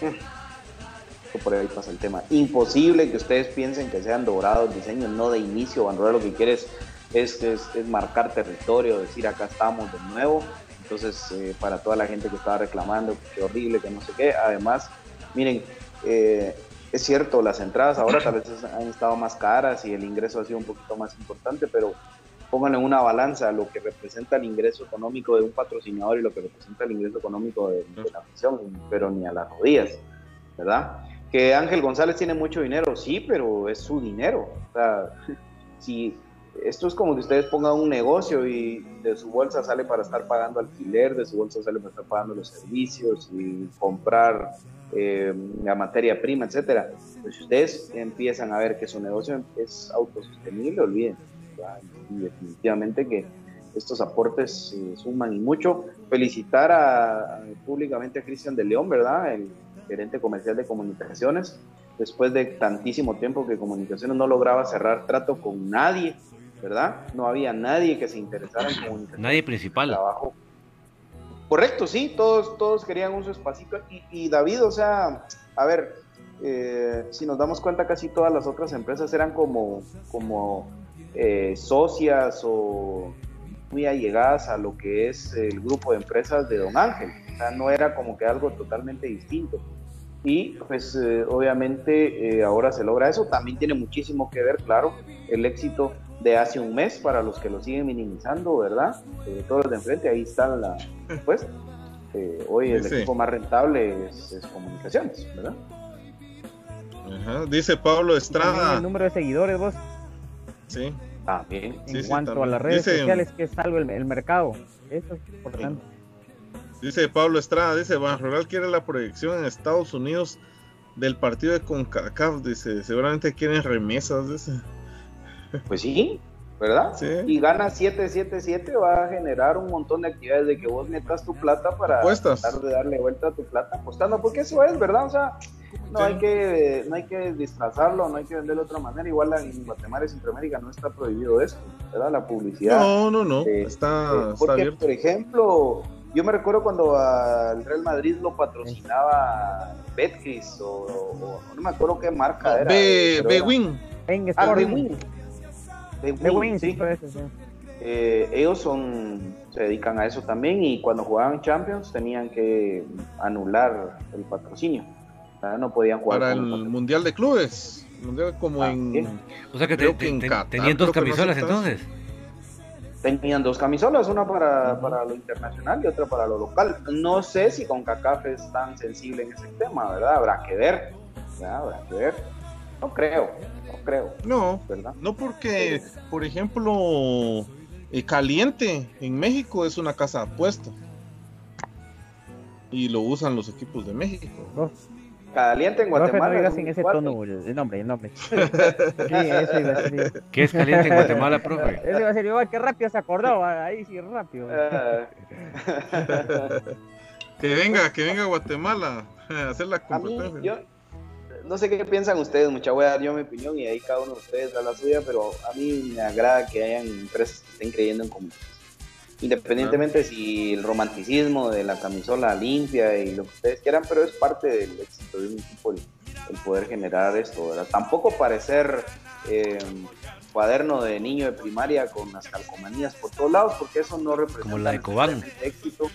mm, por ahí pasa el tema. Imposible que ustedes piensen que sean dorados el diseño, no de inicio, Van lo que quieres es, es, es marcar territorio, decir acá estamos de nuevo entonces, eh, para toda la gente que estaba reclamando, que horrible, que no sé qué, además, miren, eh, es cierto, las entradas ahora tal vez han estado más caras y el ingreso ha sido un poquito más importante, pero pongan en una balanza lo que representa el ingreso económico de un patrocinador y lo que representa el ingreso económico de, la afición, pero ni a las rodillas, ¿verdad? Que Ángel González tiene mucho dinero, sí, pero es su dinero. O sea, si esto es como que ustedes pongan un negocio y de su bolsa sale para estar pagando alquiler, de su bolsa sale para estar pagando los servicios y comprar eh, la materia prima, etcétera. Pues si ustedes empiezan a ver que su negocio es autosostenible, olviden. Y definitivamente que estos aportes suman y mucho. Felicitar a, públicamente a Cristian de León, ¿verdad? El gerente comercial de comunicaciones después de tantísimo tiempo que Comunicaciones no lograba cerrar trato con nadie ¿verdad? No había nadie que se interesara en comunicación. Nadie principal. Trabajo. Correcto, sí, todos, todos querían un su espacito. Y, David, o sea, a ver, eh, si nos damos cuenta, casi todas las otras empresas eran como, como eh, socias o muy allegadas a lo que es el grupo de empresas de Don Ángel. O sea, no era como que algo totalmente distinto. Y pues eh, obviamente ahora se logra eso. También tiene muchísimo que ver, claro, el éxito de hace un mes para los que lo siguen minimizando, ¿verdad? Eh, todos los de enfrente, ahí está la respuesta. Eh, hoy el equipo más rentable es, comunicaciones, ¿verdad? Dice Pablo Estrada. El número de seguidores, vos. Sí. Bien. En cuanto a las redes sociales, que es algo el, mercado. Eso es importante. Dice Pablo Estrada, dice, Ban Rural quiere la proyección en Estados Unidos del partido de CONCACAF, dice, seguramente quieren remesas, dice. Pues sí, ¿verdad? Sí. Y gana 777 va a generar un montón de actividades de que vos metas tu plata para tratar de darle vuelta a tu plata apostando, porque eso es, ¿verdad? O sea, no hay que no hay que disfrazarlo, no hay que venderlo de otra manera. Igual en Guatemala y Centroamérica no está prohibido esto, ¿verdad? La publicidad. No, no, no, está, porque, Por ejemplo, yo me recuerdo cuando al Real Madrid lo patrocinaba Betcris o, no me acuerdo qué marca era. B-Wing. Ah, B-Wing, sí. Eh, ellos son se dedican a eso también y cuando jugaban Champions tenían que anular el patrocinio. no podían jugar. Para el Mundial de Clubes. Mundial como ah, en. O sea que, tenían dos camisolas entonces tenían dos camisolas, una para, para, lo internacional y otra para lo local. No sé si con CACAF es tan sensible en ese tema, ¿verdad? Habrá que ver, Habrá que ver. No creo, no creo. No, ¿verdad? No porque, por ejemplo, eh, Caliente en México es una casa apuesta. Y lo usan los equipos de México. Caliente en Guatemala. No sin ese tono el nombre, el nombre. sí, eso iba a ser. ¿Qué es caliente en Guatemala, profe? Eso iba a ser, qué rápido se acordó, ahí sí, rápido. Ah. que venga, que venga a Guatemala a hacer la competencia. yo, no sé qué piensan ustedes, mucha voy a dar yo mi opinión y ahí cada uno de ustedes da la suya, pero a mí me agrada que hayan empresas que estén creyendo en comunicación independientemente si el romanticismo de la camisola limpia y lo que ustedes quieran, pero es parte del éxito de un equipo el, poder generar esto, ¿verdad? Tampoco parecer eh, cuaderno de niño de primaria con las calcomanías por todos lados, porque eso no representa como la de éxito.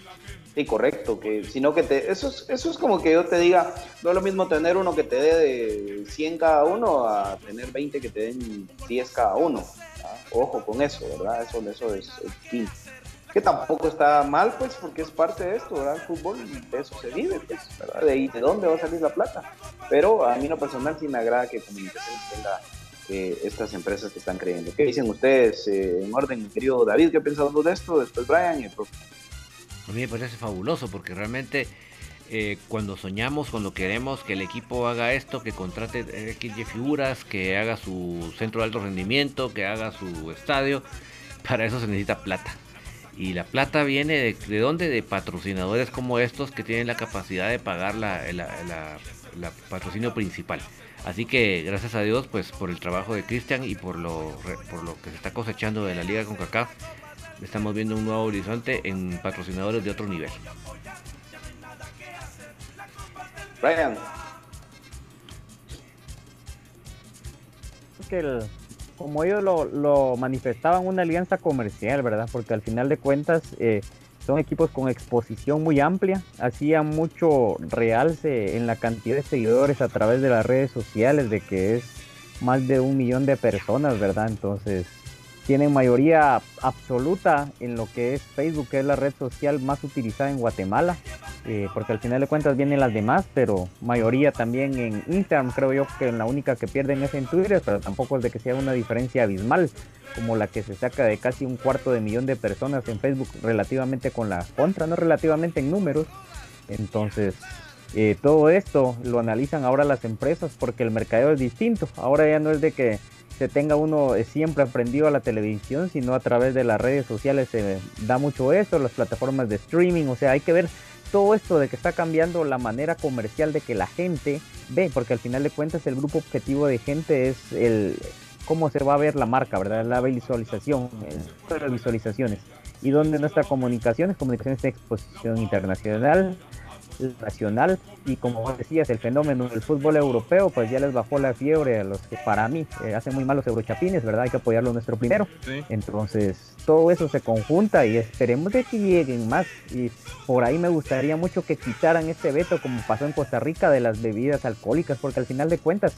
Sí, correcto, que sino que te, eso es, eso es como que yo te diga, no es lo mismo tener uno que te dé de 100 cada uno a tener 20 que te den 10 cada uno. Ojo con eso, ¿verdad? Eso, eso es, es que tampoco está mal, pues, porque es parte de esto, ¿verdad? El fútbol, de eso se vive, pues, ¿verdad? De, de dónde va a salir la plata. Pero a mí, no personal, sí me agrada que Comunicaciones tenga eh, estas empresas que están creyendo. ¿Qué dicen ustedes eh, en orden, querido David? ¿Qué piensas de esto? Después Brian y el profe. A mí me parece fabuloso porque realmente eh, cuando soñamos, cuando queremos que el equipo haga esto, que contrate XY figuras, que haga su centro de alto rendimiento, que haga su estadio, para eso se necesita plata. Y la plata viene de, de dónde? De patrocinadores como estos que tienen la capacidad de pagar la, patrocinio principal. Así que gracias a Dios pues por el trabajo de Cristian y por lo, por lo que se está cosechando de la liga con CACAF, estamos viendo un nuevo horizonte en patrocinadores de otro nivel. Brian. que el, como ellos lo, manifestaban, una alianza comercial, ¿verdad? Porque al final de cuentas eh, son equipos con exposición muy amplia, hacía mucho realce en la cantidad de seguidores a través de las redes sociales, de que es más de un millón de personas, ¿verdad? Entonces tienen mayoría absoluta en lo que es Facebook, que es la red social más utilizada en Guatemala, eh, porque al final de cuentas vienen las demás, pero mayoría también en Instagram, creo yo que la única que pierden es en Twitter, pero tampoco es de que sea una diferencia abismal, como la que se saca de casi un cuarto de millón de personas en Facebook relativamente con la contra, no relativamente en números. Entonces, eh, todo esto lo analizan ahora las empresas porque el mercado es distinto. Ahora ya no es de que se tenga uno eh, siempre aprendido a la televisión, sino a través de las redes sociales se da mucho eso, las plataformas de streaming, o sea, hay que ver todo esto de que está cambiando la manera comercial de que la gente ve, porque al final de cuentas el grupo objetivo de gente es el cómo se va a ver la marca, ¿verdad? La visualización, las visualizaciones. Y donde nuestra comunicación es comunicación de exposición internacional, nacional y como decías, el fenómeno del fútbol europeo, pues ya les bajó la fiebre a los que para mí eh, hacen muy mal los eurochapines, ¿verdad? Hay que apoyarlo nuestro primero. Entonces, todo eso se conjunta y esperemos de que lleguen más. Y por ahí me gustaría mucho que quitaran este veto como pasó en Costa Rica de las bebidas alcohólicas, porque al final de cuentas,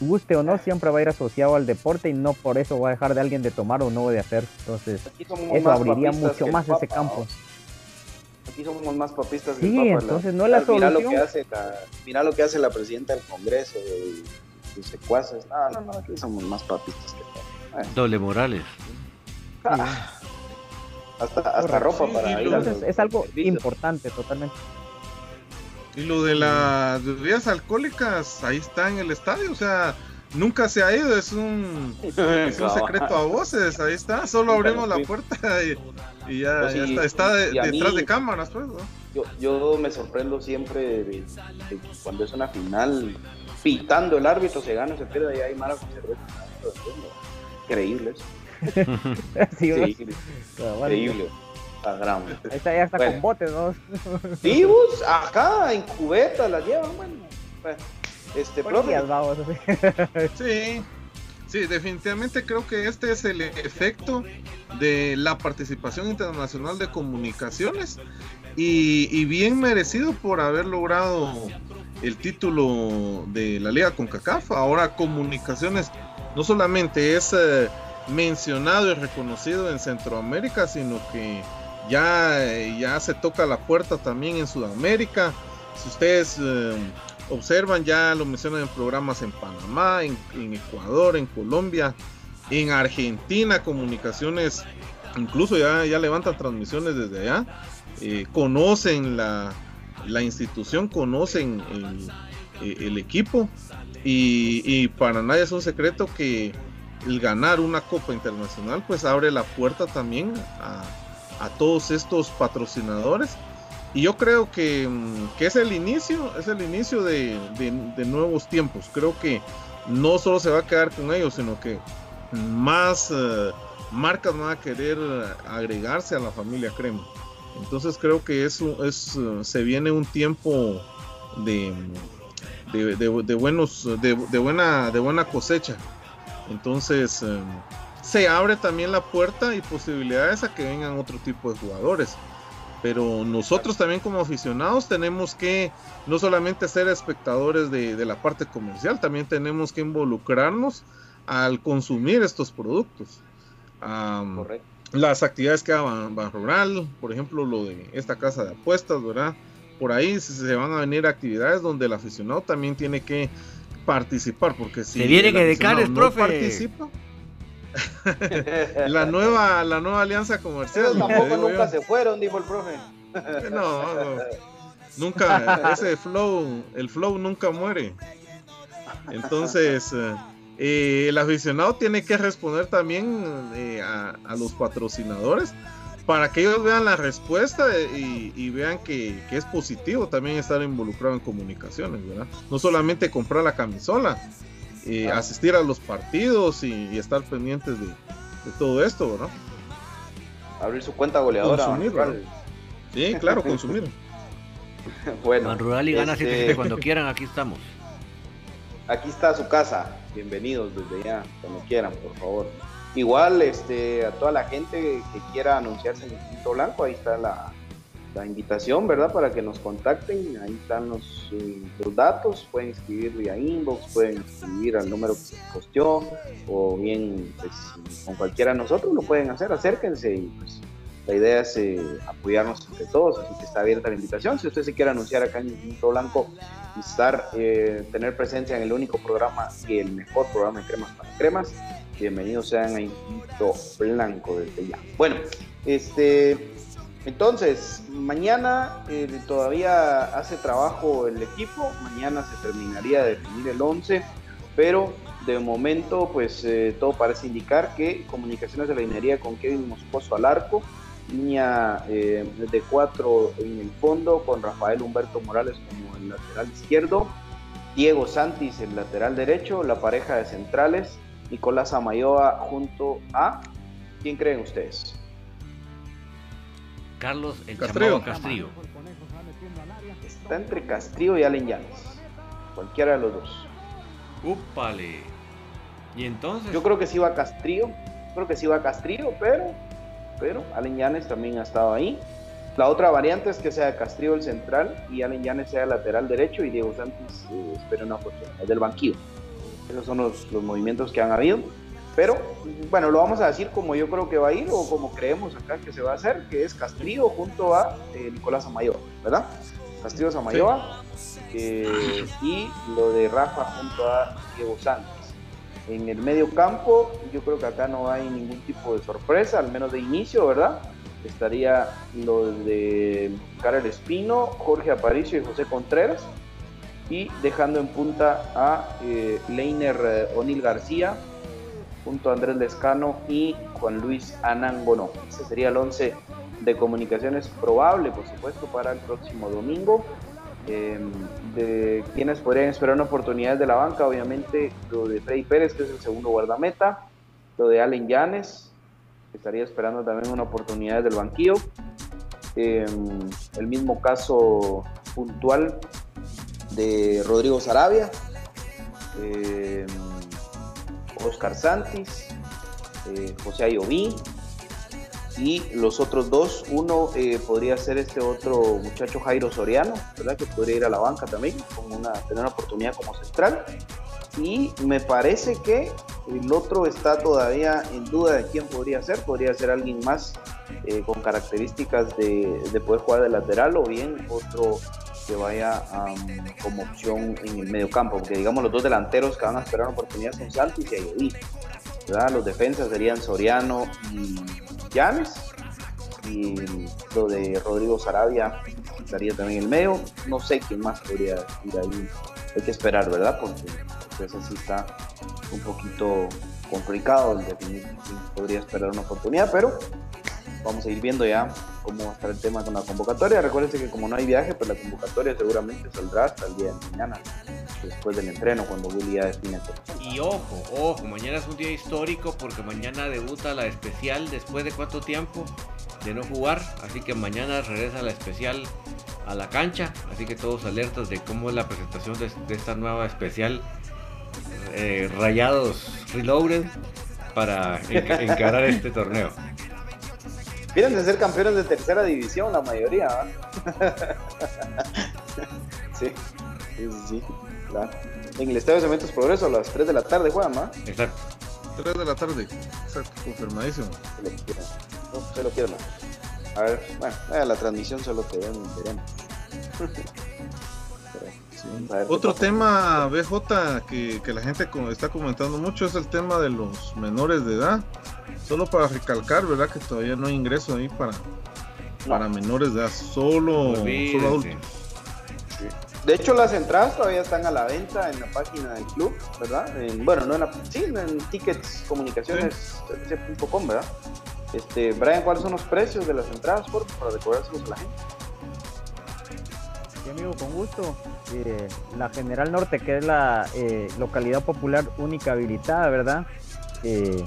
guste o no, siempre va a ir asociado al deporte y no por eso va a dejar de alguien de tomar o no de hacer. Entonces, eso abriría mucho más ese campo y somos más papistas que sí, entonces no es la mira Lo que hace la, mira lo que hace la presidenta del Congreso y sus secuaces. No, no, no, aquí somos más papistas que todo. Doble Morales. Ah, hasta, hasta ropa para ir. Entonces es algo importante totalmente. Y lo de las bebidas alcohólicas, ahí está en el estadio, o sea, nunca se ha ido, es un, es un secreto a voces, ahí está, solo abrimos la puerta y, ya, pues está, está detrás de cámaras, pues, yo, yo me sorprendo siempre de, cuando es una final, pitando el árbitro, se gana, se pierde, y hay mala con cerveza. Increíble sí, increíble. Ahí está, ya está con botes, ¿no? sí, bus, acá en cubeta la llevan, bueno. Este, sí, sí, definitivamente creo que este es el efecto de la participación internacional de comunicaciones y, bien merecido por haber logrado el título de la liga con CACAF. Ahora comunicaciones no solamente es eh, mencionado y reconocido en Centroamérica, sino que ya, ya se toca la puerta también en Sudamérica. Si ustedes eh, observan, ya lo mencionan en programas en Panamá, en, Ecuador, en Colombia, en Argentina, comunicaciones, incluso ya, ya levantan transmisiones desde allá, eh, conocen la, institución, conocen el, equipo y, para nadie es un secreto que el ganar una copa internacional pues abre la puerta también a, a todos estos patrocinadores y yo creo que, mm, que, es el inicio, es el inicio de, nuevos tiempos. Creo que no solo se va a quedar con ellos, sino que más eh, marcas van a querer agregarse a la familia Crema. Entonces creo que eso es, eh, se viene un tiempo de, de, buenos, de, buena, de buena cosecha. Entonces eh, se abre también la puerta y posibilidades a que vengan otro tipo de jugadores pero nosotros también como aficionados tenemos que no solamente ser espectadores de, la parte comercial, también tenemos que involucrarnos al consumir estos productos. las actividades que hagan Ban Rural, por ejemplo, lo de esta casa de apuestas, ¿verdad? Por ahí se van a venir actividades donde el aficionado también tiene que participar, porque si se vienen edecanes, profe. participa, la nueva la nueva alianza comercial. tampoco nunca se fueron, dijo el profe. no, nunca, ese flow, el flow nunca muere. Entonces, eh, el aficionado tiene que responder también eh, a, los patrocinadores para que ellos vean la respuesta y, vean que, es positivo también estar involucrado en comunicaciones, ¿verdad? No solamente comprar la camisola, asistir a los partidos y, estar pendientes de, todo esto, ¿no? Abrir su cuenta goleadora. Consumir, Sí, claro, consumir. bueno. Rural y gana este... cuando quieran, aquí estamos. Aquí está su casa. Bienvenidos desde ya, cuando quieran, por favor. Igual, este, a toda la gente que quiera anunciarse en el Quinto Blanco, ahí está la, la invitación, ¿verdad? Para que nos contacten. Ahí están los, eh, los, datos. Pueden escribir vía inbox, pueden escribir al número que se posteó, o bien pues, con cualquiera de nosotros lo pueden hacer. Acérquense y pues la idea es eh, apoyarnos entre todos, así que está abierta la invitación. Si usted se quiere anunciar acá en el Blanco y estar, eh, tener presencia en el único programa y el mejor programa de cremas para cremas, bienvenidos sean a Quinto Blanco desde ya. Bueno, este entonces, mañana eh, todavía hace trabajo el equipo, mañana se terminaría de definir el 11, pero de momento pues eh, todo parece indicar que Comunicaciones de la Minería con Kevin Moscoso al arco, línea eh, de cuatro en el fondo con Rafael Humberto Morales como el lateral izquierdo, Diego Santis el lateral derecho, la pareja de centrales, Nicolás Amayoa junto a, ¿quién creen ustedes? Carlos el Castrillo. Castrillo. Está entre Castrillo y Allen Llanes. Cualquiera de los dos. Upale. Y entonces. Yo creo que sí va a Castrillo. Creo que sí va a Castrillo, pero. Pero Allen Llanes también ha estado ahí. La otra variante es que sea Castrillo el central y Allen Llanes sea el lateral derecho y Diego Santos eh, espera una oportunidad del banquillo. Esos son los, los movimientos que han habido. Pero, bueno, lo vamos a decir como yo creo que va a ir o como creemos acá que se va a hacer, que es Castrillo junto a eh, Nicolás Amayoa, ¿verdad? Castillo Amayoa eh, y lo de Rafa junto a Diego Santos. En el medio campo, yo creo que acá no hay ningún tipo de sorpresa, al menos de inicio, ¿verdad? Estaría lo de Karel Espino, Jorge Aparicio y José Contreras. Y dejando en punta a eh, Leiner eh, O'Neill García, junto a Andrés Lescano y Juan Luis Anangono. Ese sería el 11 de comunicaciones probable, por supuesto, para el próximo domingo. Em, de quienes podrían esperar una oportunidad de la banca, obviamente lo de Freddy Pérez, que es el segundo guardameta, lo de Allen Llanes, que estaría esperando también una oportunidad del banquillo. Em, el mismo caso puntual de Rodrigo Sarabia, em, Oscar Santis, eh, José Ayoví, y los otros dos, uno eh, podría ser este otro muchacho Jairo Soriano, ¿verdad? Que podría ir a la banca también, con una, tener una oportunidad como central. Y me parece que el otro está todavía en duda de quién podría ser, podría ser alguien más eh, con características de, de, poder jugar de lateral o bien otro que vaya como opción en el medio campo, porque digamos los dos delanteros que van a esperar una oportunidad son Santos y Ayoví. Los defensas serían Soriano y Llanes. Y lo de Rodrigo Sarabia estaría también en el medio. No sé quién más podría ir ahí. Hay que esperar, ¿verdad? Porque, eso sí está un poquito complicado el definir podría esperar una oportunidad, pero vamos a ir viendo ya cómo va a estar el tema con la convocatoria. Recuérdense que como no hay viaje, pues la convocatoria seguramente saldrá hasta el día de mañana después del entreno, cuando Willy ya define todo. Y ojo, ojo, mañana es un día histórico porque mañana debuta la especial después de cuánto tiempo de no jugar, así que mañana regresa la especial a la cancha, así que todos alertas de cómo es la presentación de, esta nueva especial eh, Rayados Reloaded para encarar este torneo. Vienen de ser campeones de tercera división la mayoría, sí, sí, sí. En el Estadio de Cementos Progreso a las 3 de la tarde juegan, ¿no? Exacto. 3 de la tarde, exacto, confirmadísimo. Se lo quiero. No, se lo quiero A ver, bueno, la transmisión solo te ven, veremos. Otro tema, BJ, que, que, la gente está comentando mucho es el tema de los menores de edad. Solo para recalcar, ¿verdad? Que todavía no hay ingreso ahí para, para menores de edad, solo, solo adultos. De hecho, las entradas todavía están a la venta en la página del club, ¿verdad? bueno, no en la, sí, en tickets comunicaciones ¿verdad? Este, Brian, ¿cuáles son los precios de las entradas por, para decorárselos a la gente? Sí, amigo, con gusto. Eh, la General Norte, que es la eh, localidad popular única habilitada, ¿verdad? Eh,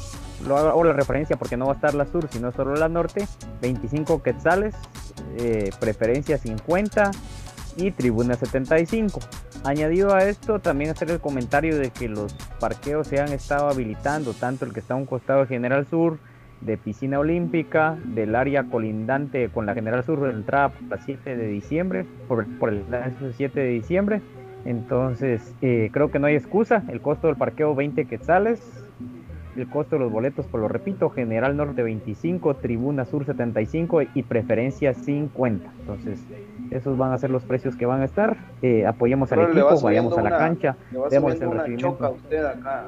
lo hago la referencia porque no va a estar la sur, sino solo la norte. 25 quetzales, preferencia 50 y Tribuna 75. Añadido a esto, también hacer el comentario de que los parqueos se han estado habilitando, tanto el que está a un costado de General Sur, de Piscina Olímpica, del área colindante con la General Sur, de entrada por el 7 de diciembre, por, el 7 de diciembre. Entonces, eh, creo que no hay excusa. El costo del parqueo 20 quetzales, el costo de los boletos, por lo repito, General Norte 25, Tribuna Sur 75 y Preferencia 50. Entonces, esos van a ser los precios que van a estar. Eh, apoyemos al equipo, vayamos a la cancha, demos el una choca usted acá.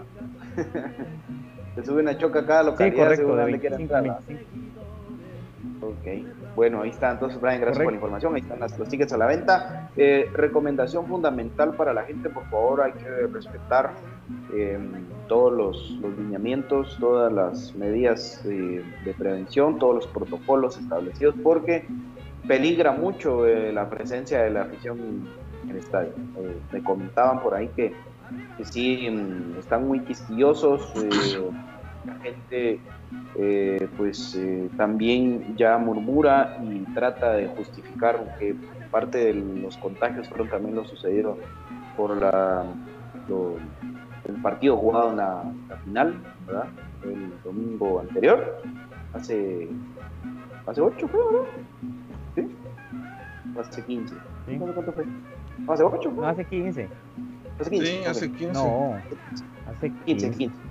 Se sube una choca cada localidad. Sí, correcto, de 25 Ok, bueno, ahí está. Entonces, Brian, gracias por la información. Ahí están las, los tickets a la venta. Eh, recomendación fundamental para la gente, por favor, hay que respetar eh, todos los, lineamientos, todas las medidas de prevención, todos los protocolos establecidos, porque peligra mucho eh, la presencia de la afición en el estadio. Eh, me comentaban por ahí que, sí, mm, están muy quisquillosos, la gente pues también ya murmura y trata de justificar que parte de los contagios fueron también lo sucedieron por la, el partido jugado en la, final, ¿verdad? El domingo anterior, hace, hace ocho creo, ¿no? ¿Sí? Hace 15. ¿Sí? ¿Cuánto fue? ¿Hace 8? No, hace 15. ¿Hace 15? Sí, hace 15. No, hace 15. 15, 15.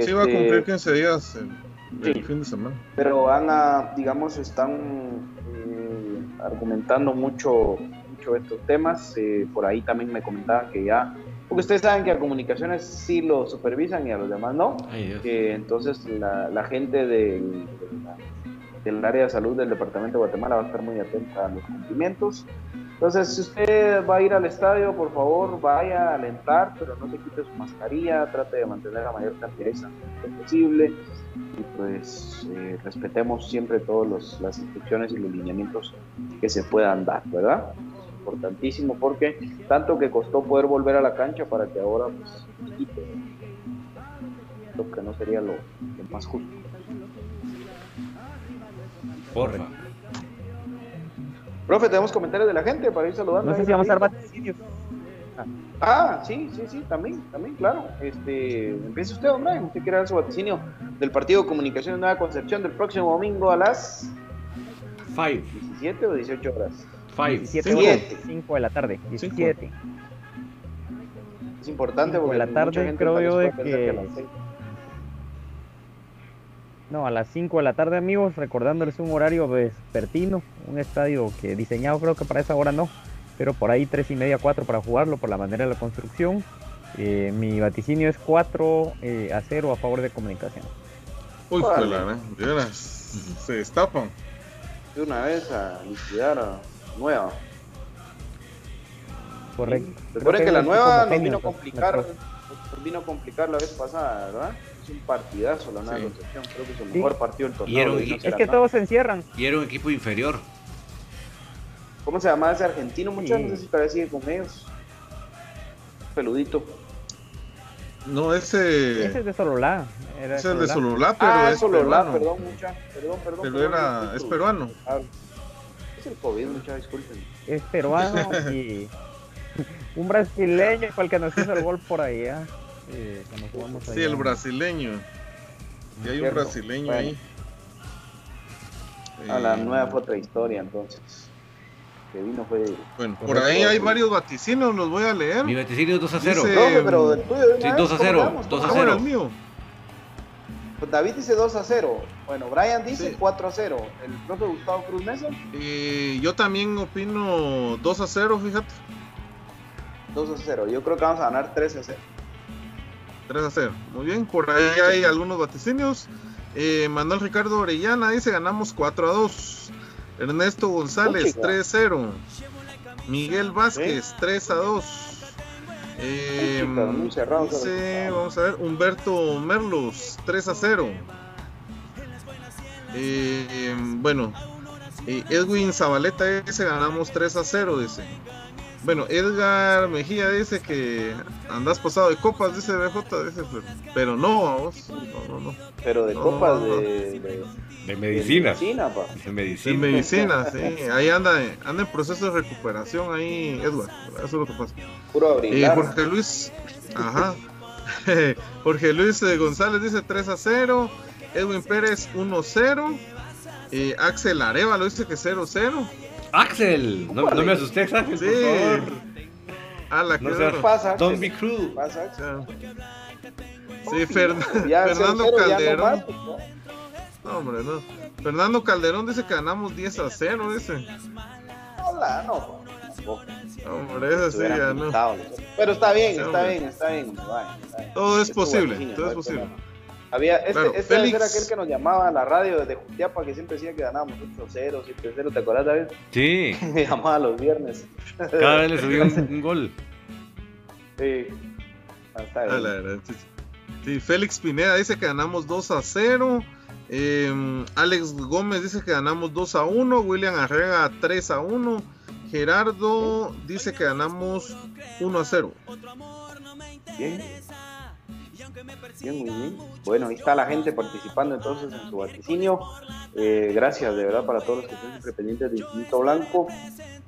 Sí, va a cumplir este, 15 días el, fin de semana. Pero Ana, digamos, están eh, argumentando mucho, mucho estos temas. Eh, por ahí también me comentaban que ya porque ustedes saben que a comunicaciones sí lo supervisan y a los demás no. que entonces la, la gente del, del, área de salud del Departamento de Guatemala va a estar muy atenta a los cumplimientos. Entonces, si usted va a ir al estadio, por favor, vaya a alentar, pero no se quite su mascarilla, trate de mantener la mayor cantidad de posible y pues eh, respetemos siempre todas las instrucciones y los lineamientos que se puedan dar, ¿verdad? Importantísimo porque tanto que costó poder volver a la cancha para que ahora pues quite lo que no sería lo, más justo. Porra. Profe, tenemos comentarios de la gente para ir saludando. No sé si vamos a dar Ah, sí, sí, sí, también, también, claro. Este, empieza usted, hombre, usted quiere dar su vaticinio del partido Comunicaciones Nueva Concepción del próximo domingo a las 5. 17 o 18 horas. 5 de la tarde. 17. Es importante porque la tarde creo yo de que... No, a las 5 de la tarde, amigos, recordándoles un horario vespertino, un estadio que diseñado creo que para esa hora no, pero por ahí 3 y media, 4 para jugarlo por la manera de la construcción. Eh, mi vaticinio es 4 eh, a 0 a favor de comunicación. Uy, vale. ¿eh? se destapan. De una vez a liquidar a nueva. Correcto. Recuerden que, la nueva nos vino a complicar, vino a complicar la vez pasada, ¿verdad? Es un partidazo la nueva Concepción, creo que es el mejor partido del torneo. es que todos se encierran. Y era un equipo inferior. ¿Cómo se llama ese argentino? Muchas no sé si todavía sigue con ellos. Peludito. No, ese. Ese es de Sololá. ese es de Sololá, pero ah, es Sololá, perdón, mucha. Perdón, perdón. Pero era, es peruano. Ah, es el COVID, muchas disculpen. Es peruano y un brasileño fue el que nos hizo el gol por allá. Eh, sí, el brasileño. Y hay un brasileño ahí. A la eh, nueva fue otra historia entonces. Que vino fue. Bueno, por ahí hay varios vaticinios, los voy a leer. Mi vaticinio es 2 a 0. Dice, pero del tuyo, sí, 2 a 0. 2 a 0. mío. Pues David dice 2 a 0. Bueno, Brian dice 4 a 0. ¿El profe Gustavo Cruz Mesa? Eh, yo también opino 2 a 0, fíjate. 2 a 0. Yo creo que vamos a ganar 3 a 0. 3 a 0. Muy bien, por ahí hay algunos vaticinios. Eh, Manuel Ricardo Orellana dice ganamos 4 a 2. Ernesto González 3 a 0. Miguel Vázquez 3 a 2. Eh, dice, vamos a ver, Humberto Merlos, 3 a 0. Eh, bueno, Edwin Zabaleta dice ganamos 3 a 0, dice. Bueno, Edgar Mejía dice que andas pasado de copas, dice BJ, dice, pero, no, vamos, no, no, no. Pero de copas de, de, medicina. De medicina, pa. De medicina. De medicina, sí. Ahí anda, anda en proceso de recuperación ahí, Edward. Eso es lo que pasa. Puro eh, Jorge Luis, ajá. Jorge Luis eh, González dice 3 a 0. Edwin Pérez 1 a 0. Eh, Axel Areva lo dice que 0 a 0. Axel, no, no me asustes, Axel, sí. por favor. A la no que pasa, Don't be cruel. Pasa, Sí, Fernando Calderón. No, hombre, no. Fernando Calderón dice que ganamos 10 a 0, dice. Hola, no. Hombre, eso sí, ya no. Pero está bien, está bien, está bien. Todo es posible, todo es posible. Había, este, este era aquel que nos llamaba a la radio desde Jutiapa que siempre decía que ganábamos 8-0, 7-0, ¿te acuerdas, David? Sí. Me llamaba los viernes. Cada vez le subía un, gol. Sí. Hasta ah, sí, Félix Pineda dice que ganamos 2 a 0. Em, Alex Gómez dice que ganamos 2 a 1. William Arrega 3 a 1. Gerardo dice que ganamos 1 a 0. Bien. Bien, muy bien. Bueno, ahí está la gente participando entonces en su vaticinio. Eh, gracias de verdad para todos los que están siempre pendientes de Infinito Blanco.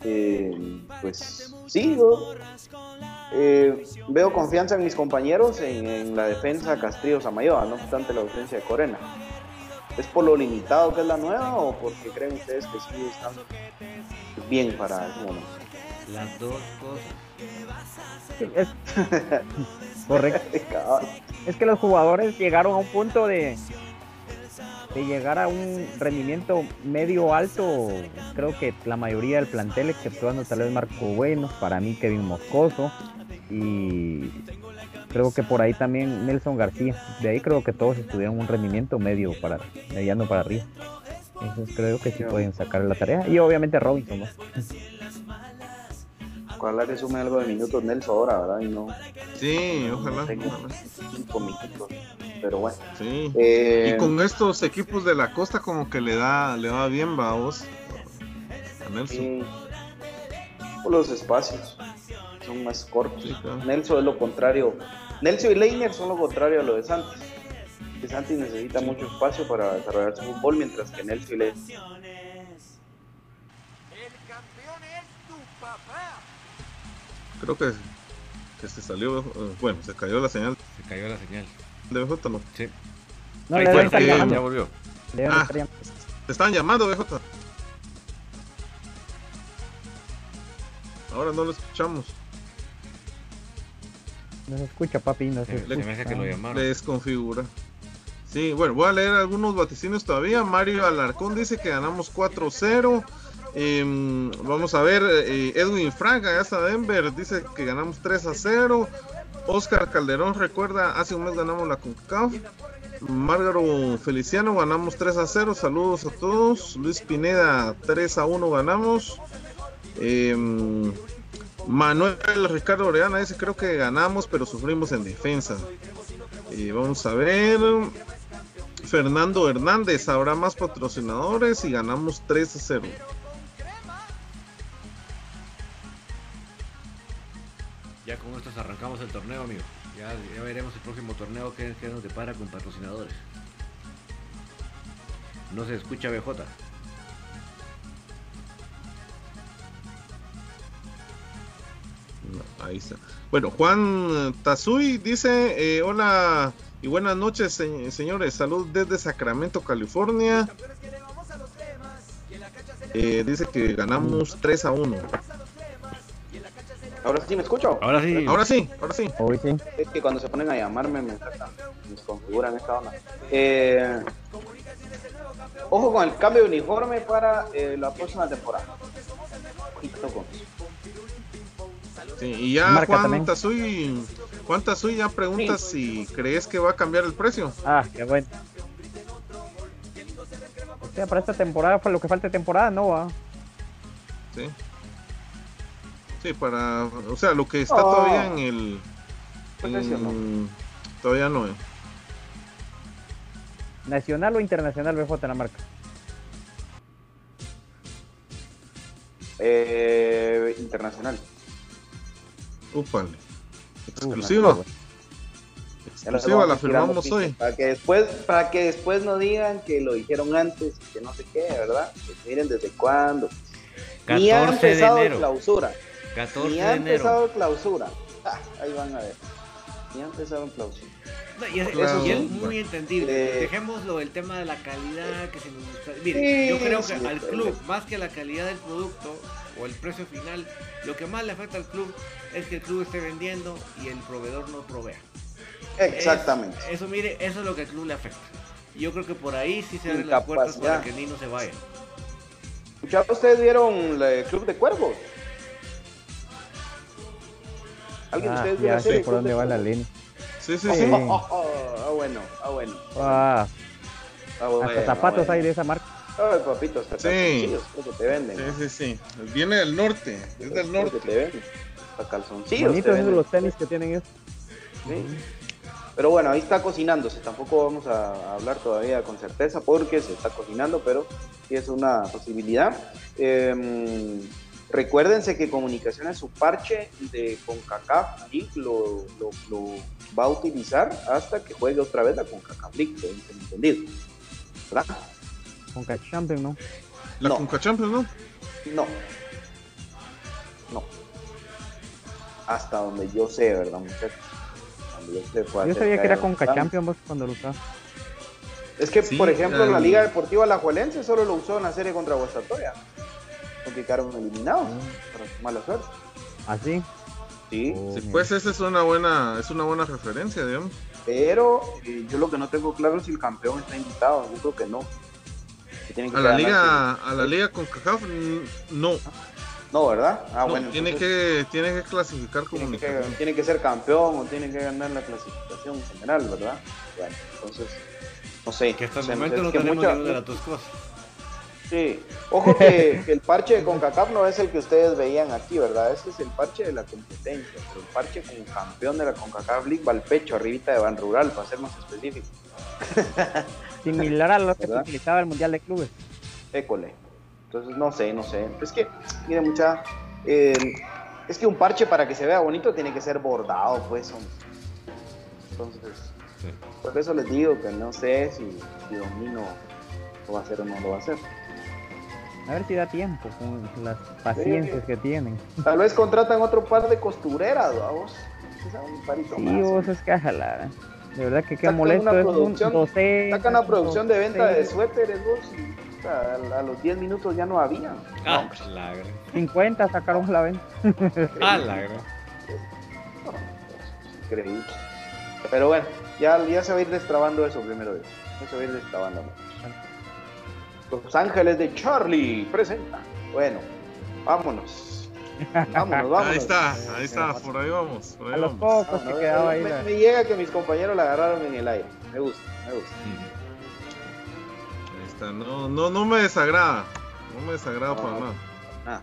Eh, pues sí, eh, veo confianza en mis compañeros en, la defensa Castrillo Samayoa, no obstante la ausencia de Corena. ¿Es por lo limitado que es la nueva o porque creen ustedes que sí están bien para ese momento? Las dos cosas. Es... Correcto. Es que los jugadores llegaron a un punto de, de llegar a un rendimiento medio alto. Creo que la mayoría del plantel, exceptuando tal vez Marco Bueno, para mí Kevin Moscoso y creo que por ahí también Nelson García. De ahí creo que todos estuvieron un rendimiento medio para mediano para arriba. Entonces creo que sí pueden sacar la tarea. Y obviamente Robinson, ¿no? Ojalá que sume algo de minutos Nelson ahora, ¿verdad? Y no. Sí, ojalá. Cinco minutos. Pero bueno. Sí. Eh, y con estos equipos de la costa como que le da, le va bien, va a vos. A Nelson. Sí. Por los espacios. Son más cortos. Nelson es lo contrario. Nelson y Leiner son lo contrario a lo de Santos. Que Santos necesita mucho espacio para desarrollar su fútbol, mientras que Nelson y Leiner creo que, que se salió, eh, bueno, se cayó la señal. Se cayó la señal. ¿De BJ no? Sí. No. Ya volvió. Ah, te estaban llamando, BJ. Ahora no lo escuchamos. No se escucha, papi. No se, se escucha. que lo llamaron. Le desconfigura. Sí, bueno, voy a leer algunos vaticinios todavía. Mario Alarcón dice que ganamos 4-0. Em, vamos a ver, eh, Edwin Franca, hasta Denver, dice que ganamos 3 a 0. Oscar Calderón recuerda, hace un mes ganamos la CONCACAF. Márgaro Feliciano ganamos 3 a 0. Saludos a todos. Luis Pineda 3 a 1 ganamos. Em, Manuel Ricardo Oreana dice creo que ganamos pero sufrimos en defensa. Y vamos a ver. Fernando Hernández, habrá más patrocinadores y ganamos 3 a 0. ya con estos arrancamos el torneo, amigo. Ya, veremos el próximo torneo que, nos depara con patrocinadores. No se escucha BJ. Ahí está. Bueno, Juan Tazui dice, eh, hola y buenas noches, señores. Salud desde Sacramento, California. Eh, dice que ganamos 3 a 1. Ahora sí me escucho. Ahora sí. Ahora sí, ahora sí. Es que cuando se ponen a llamarme me, me configuran esta onda. Eh, ojo con el cambio de uniforme para eh, la próxima temporada. Sí, y ya Juan Tazui, Juan Tazui ya pregunta si crees que va a cambiar el precio. Ah, qué bueno. O sea, para esta temporada, para lo que falta de temporada, no va. Sí. Sí, para. O sea, lo que está todavía en el. todavía no es. ¿Nacional o internacional BJ la marca? Eh, internacional. Upale. Exclusiva. Exclusiva la firmamos hoy. Para que después, para que después no digan que lo dijeron antes, que no sé qué, ¿verdad? Que miren desde cuándo. Ni ha empezado de enero. clausura. 14 Ni ha empezado clausura. Ah, ahí van a ver. Ni ha empezado en clausura. y, es, muy entendible. Dejémoslo el tema de la calidad que se nos gusta. Mire, yo creo que al club, más que la calidad del producto o el precio final, lo que más le afecta al club es que el club esté vendiendo y el proveedor no provea. Exactamente. eso, mire, eso es lo que al club le afecta. Yo creo que por ahí sí se abren las puertas para que Nino se vaya. ¿Ya ustedes vieron el Club de Cuervos? ¿Alguien de ah, ustedes ya sé por dónde va la línea. Sí, sí, sí. Ah, bueno, ah, bueno. Ah. ah bueno hasta zapatos hay de esa marca. Ay, papito, hasta sí. que te venden. Sí, sí, sí. Viene del norte, es del norte. te venden. Hasta calzoncillos. Bonitos esos los tenis que tienen eso. Sí. Pero bueno, ahí está cocinándose. Tampoco vamos a hablar todavía con certeza porque se está cocinando, pero sí es una posibilidad. Eh, Recuérdense que Comunicaciones su parche de CONCACAF League lo, lo, lo, va a utilizar hasta que juegue otra vez la CONCACAF League, entendido. ¿Verdad? CONCACAF ¿no? ¿La no. CONCACAF no? No. No. Hasta donde yo sé, ¿verdad, muchachos? Yo, yo sabía que era CONCACHAMPIONS cuando lo usaba. Es que, por ejemplo, la Liga Deportiva La Juelense solo lo usó en la serie contra Guastatoya porque quedaron eliminados para mala suerte. ¿Así? Sí. sí. Pues esa es una buena, es una buena referencia, digamos. Pero eh, yo lo que no tengo claro es si el campeón está invitado. Yo creo que no. Que a la liga, a la liga con CACAF, no. No, ¿verdad? Ah, bueno. Tiene, que, tiene que clasificar como tiene que, tiene que, ser campeón o tiene que ganar la clasificación general, ¿verdad? Bueno, entonces, no sé. Que hasta el momento no tenemos mucha, de las dos cosas. Sí, ojo que, el parche de CONCACAF no es el que ustedes veían aquí, ¿verdad? Ese es el parche de la competencia, pero el parche como campeón de la CONCACAF League va al pecho, arribita de Ban Rural, para ser más específico. Similar a lo que se utilizaba el Mundial de Clubes. École. Entonces, no sé, no sé. Es que, mire, mucha. Eh, es que un parche para que se vea bonito tiene que ser bordado, pues. Entonces, por eso les digo que no sé si, si Domino lo va a hacer o no lo va a hacer. A ver si da tiempo con las paciencias que tienen. Tal vez contratan otro par de costureras, vamos. Sí, vos es que jalar. De verdad que qué molesto es un Sacan una producción de venta de suéteres vos y a, los 10 minutos ya no había. Ah, no, 50 sacaron la venta. ah, la Increíble. Pero bueno, ya, ya se va a ir destrabando eso primero. Ya se va a ir destrabando. Los Ángeles de Charlie presenta. Bueno, vámonos. Vámonos, vámonos. Ahí está, ahí está, por ahí vamos. Por ahí a los pocos que quedaba ahí. Me, llega que mis compañeros la agarraron en el aire. Me gusta, me gusta. Ahí está, no, no, no me desagrada. No me desagrada para nada. Nada,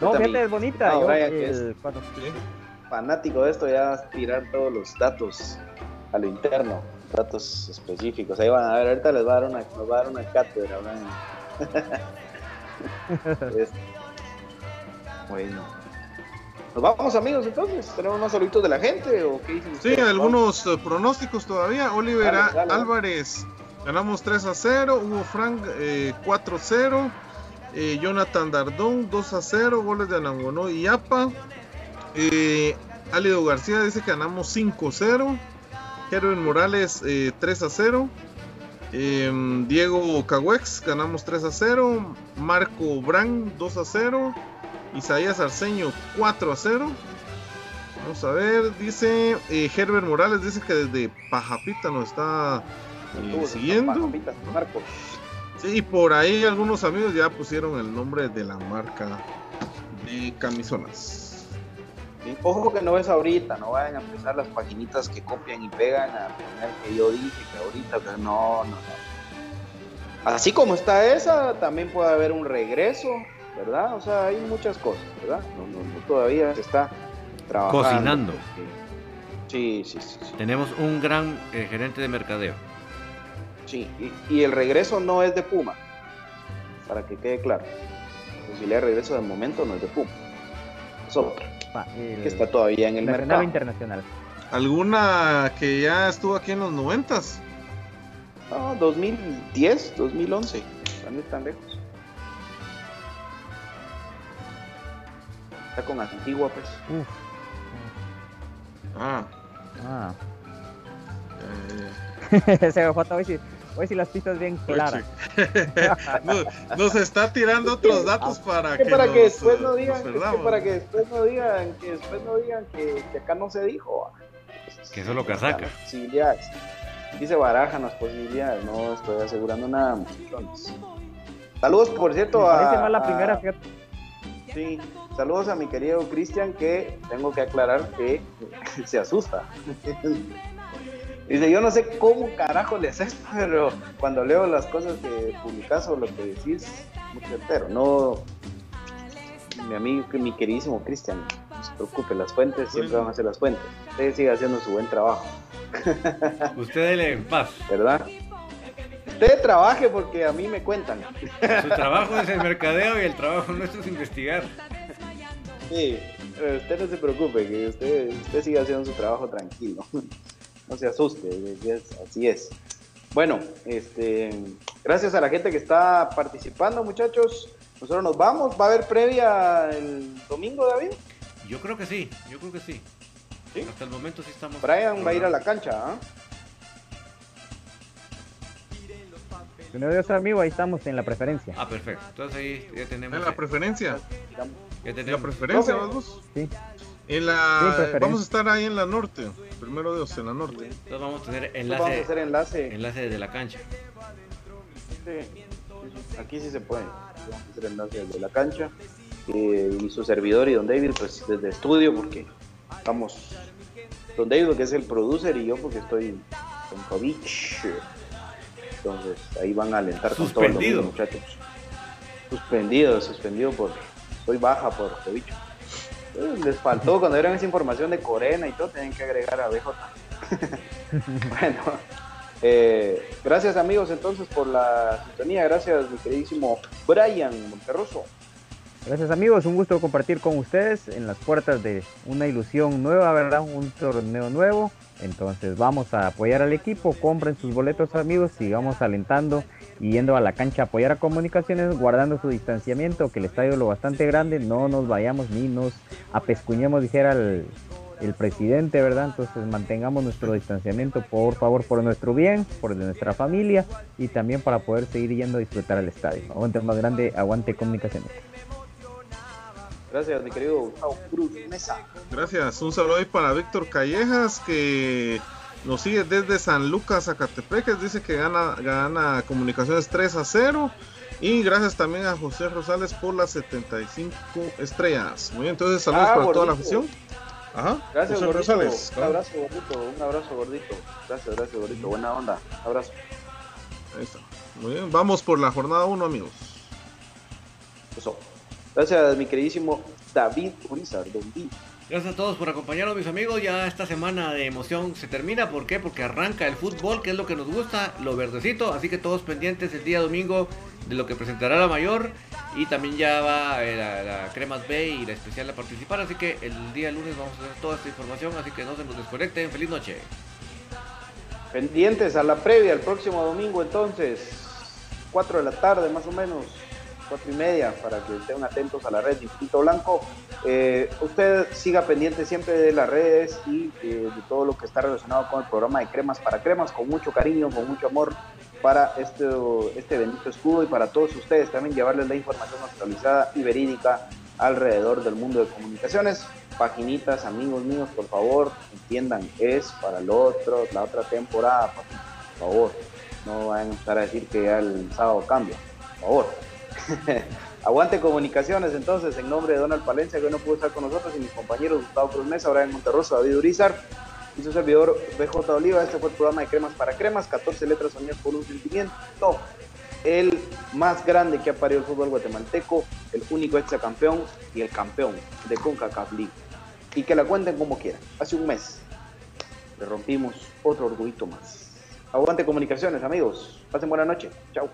No, gente es bonita. No, yo, que es fanático de esto, ya tirar todos los datos a lo interno datos específicos. Ahí van a ver, ahorita les va a dar una, nos va a dar una cátedra. bueno. Nos vamos amigos entonces, tenemos más saluditos de la gente o qué dicen Sí, algunos eh, pronósticos todavía. Oliver Álvarez, ganamos 3 a 0, Hugo Frank 4 a 0, eh, Jonathan Dardón 2 a 0, goles de Anangonó y Yapa. Eh, Alido García dice que ganamos 5 a 0. Herbert Morales 3 eh, a 0. Em, Diego Cahuex ganamos 3 a 0. Marco Brand 2 a 0. Isaías Arceño 4 a 0. Vamos a ver, dice eh, Herbert Morales, dice que desde Pajapita nos está eh, siguiendo. Sí, y por ahí algunos amigos ya pusieron el nombre de la marca de camisolas. Ojo que no es ahorita, no vayan a empezar las paginitas que copian y pegan a poner que yo dije que ahorita, no, no, no. Así como está esa, también puede haber un regreso, ¿verdad? O sea, hay muchas cosas, ¿verdad? No, no, todavía se está trabajando. Cocinando. Sí, sí, sí, Tenemos un gran eh, gerente de mercadeo. Sí, y, el regreso no es de Puma, para que quede claro. La posibilidad de regreso de momento no es de Puma, es otra que está todavía en el mercado internacional. ¿Alguna que ya estuvo aquí en los noventas? No, 2010, 2011. ¿Dónde están lejos? Está con Antigua, pues. Ah. Ah. Eh. Se me fue a Hoy si las pistas bien claras. nos, está tirando otros datos para que, para que después no digan que para que después no digan que después no digan que, acá no se dijo. Que eso es lo que saca. Posibilidades. Aquí se barajan las posibilidades, no estoy asegurando nada, muchachones. Saludos, por cierto, a. la primera, Sí, saludos a mi querido Cristian, que tengo que aclarar que se asusta. Dice, yo no sé cómo carajo le haces, pero cuando leo las cosas que publicas o lo que decís, muy certero. No, mi amigo, mi queridísimo Cristian, no se preocupe, las fuentes siempre van a ser las fuentes. Usted sigue haciendo su buen trabajo. Usted le en paz. ¿Verdad? Usted trabaje porque a mí me cuentan. Su trabajo es el mercadeo y el trabajo nuestro es investigar. Sí, usted no se preocupe, que usted, usted siga haciendo su trabajo tranquilo no se asuste, así es. Bueno, este, gracias a la gente que está participando, muchachos. Nosotros nos vamos. ¿Va a haber previa el domingo, David? Yo creo que sí, yo creo que sí. Hasta el momento sí estamos. Brian va a ir a la cancha, ¿ah? Uno de esos amigos, ahí estamos en la preferencia. Ah, perfecto. Entonces ahí ya tenemos. ¿En la preferencia? Ya ¿En la preferencia, vamos? Sí. En la, vamos a estar ahí en la norte, primero Dios, en la norte. Entonces vamos a tener enlace, vamos a hacer enlace. enlace desde la cancha. Sí, aquí sí se puede. Vamos a hacer enlace desde la cancha. Eh, y su servidor y Don David, pues desde estudio, porque estamos. Don David, que es el producer, y yo, porque estoy con COVID. Entonces ahí van a alentar con todos los muchachos. Suspendido, suspendido por. Estoy baja por. Eh, les faltó cuando dieron esa información de Corena y todo, tienen que agregar a BJ. bueno, eh, gracias amigos entonces por la sintonía, gracias mi queridísimo Brian Monterroso. Gracias amigos, un gusto compartir con ustedes en las puertas de una ilusión nueva, ¿verdad? Un torneo nuevo. Entonces vamos a apoyar al equipo, compren sus boletos amigos, sigamos alentando y yendo a la cancha a apoyar a comunicaciones, guardando su distanciamiento, que el estadio lo bastante grande, no nos vayamos ni nos apescuñemos, dijera el, el presidente, ¿verdad? Entonces mantengamos nuestro distanciamiento, por favor, por nuestro bien, por nuestra familia y también para poder seguir yendo a disfrutar al estadio. Aguante más grande, aguante comunicaciones. Gracias, mi querido Gustavo Cruz Mesa. Gracias. Un saludo ahí para Víctor Callejas, que nos sigue desde San Lucas, Zacatepec. Dice que gana, gana Comunicaciones 3 a 0. Y gracias también a José Rosales por las 75 estrellas. Muy bien, entonces saludos Ah, para toda la afición. Ajá. Gracias, José gordito. Rosales. Un abrazo, gordito. Un abrazo, gordito. Gracias, gracias, gordito. Buena onda. Abrazo. Ahí está. Muy bien, vamos por la jornada 1, amigos. Eso. Gracias, mi queridísimo David Urizar, Don. Gracias a todos por acompañarnos, mis amigos. Ya esta semana de emoción se termina. ¿Por qué? Porque arranca el fútbol, que es lo que nos gusta, lo verdecito. Así que todos pendientes el día domingo de lo que presentará la mayor. Y también ya va eh, la, la Cremas B y la especial a participar. Así que el día lunes vamos a tener toda esta información. Así que no se nos desconecten. Feliz noche. Pendientes a la previa el próximo domingo, entonces, 4 de la tarde más o menos, 4 y media, para que estén atentos a la red Distrito Blanco. Eh, usted siga pendiente siempre de las redes y eh, de todo lo que está relacionado con el programa de Cremas para Cremas, con mucho cariño, con mucho amor para este, este bendito escudo y para todos ustedes también llevarles la información actualizada y verídica alrededor del mundo de comunicaciones. Paginitas, amigos míos, por favor, entiendan, es para el otro, la otra temporada, por favor. No vayan a empezar a decir que ya el sábado cambia, por favor. Aguante comunicaciones entonces, en nombre de Donald Palencia, que no pudo estar con nosotros, y mis compañeros Gustavo Cruz Mesa, Brian Monterroso, David Urizar y su servidor BJ Oliva. Este fue el programa de Cremas para Cremas, 14 letras unidas por un sentimiento. El más grande que ha parido el fútbol guatemalteco, el único campeón y el campeón de CONCACAF League. Y que la cuenten como quieran. Hace un mes le rompimos otro orgullito más. Aguante comunicaciones, amigos. Pasen buena noche. Chao.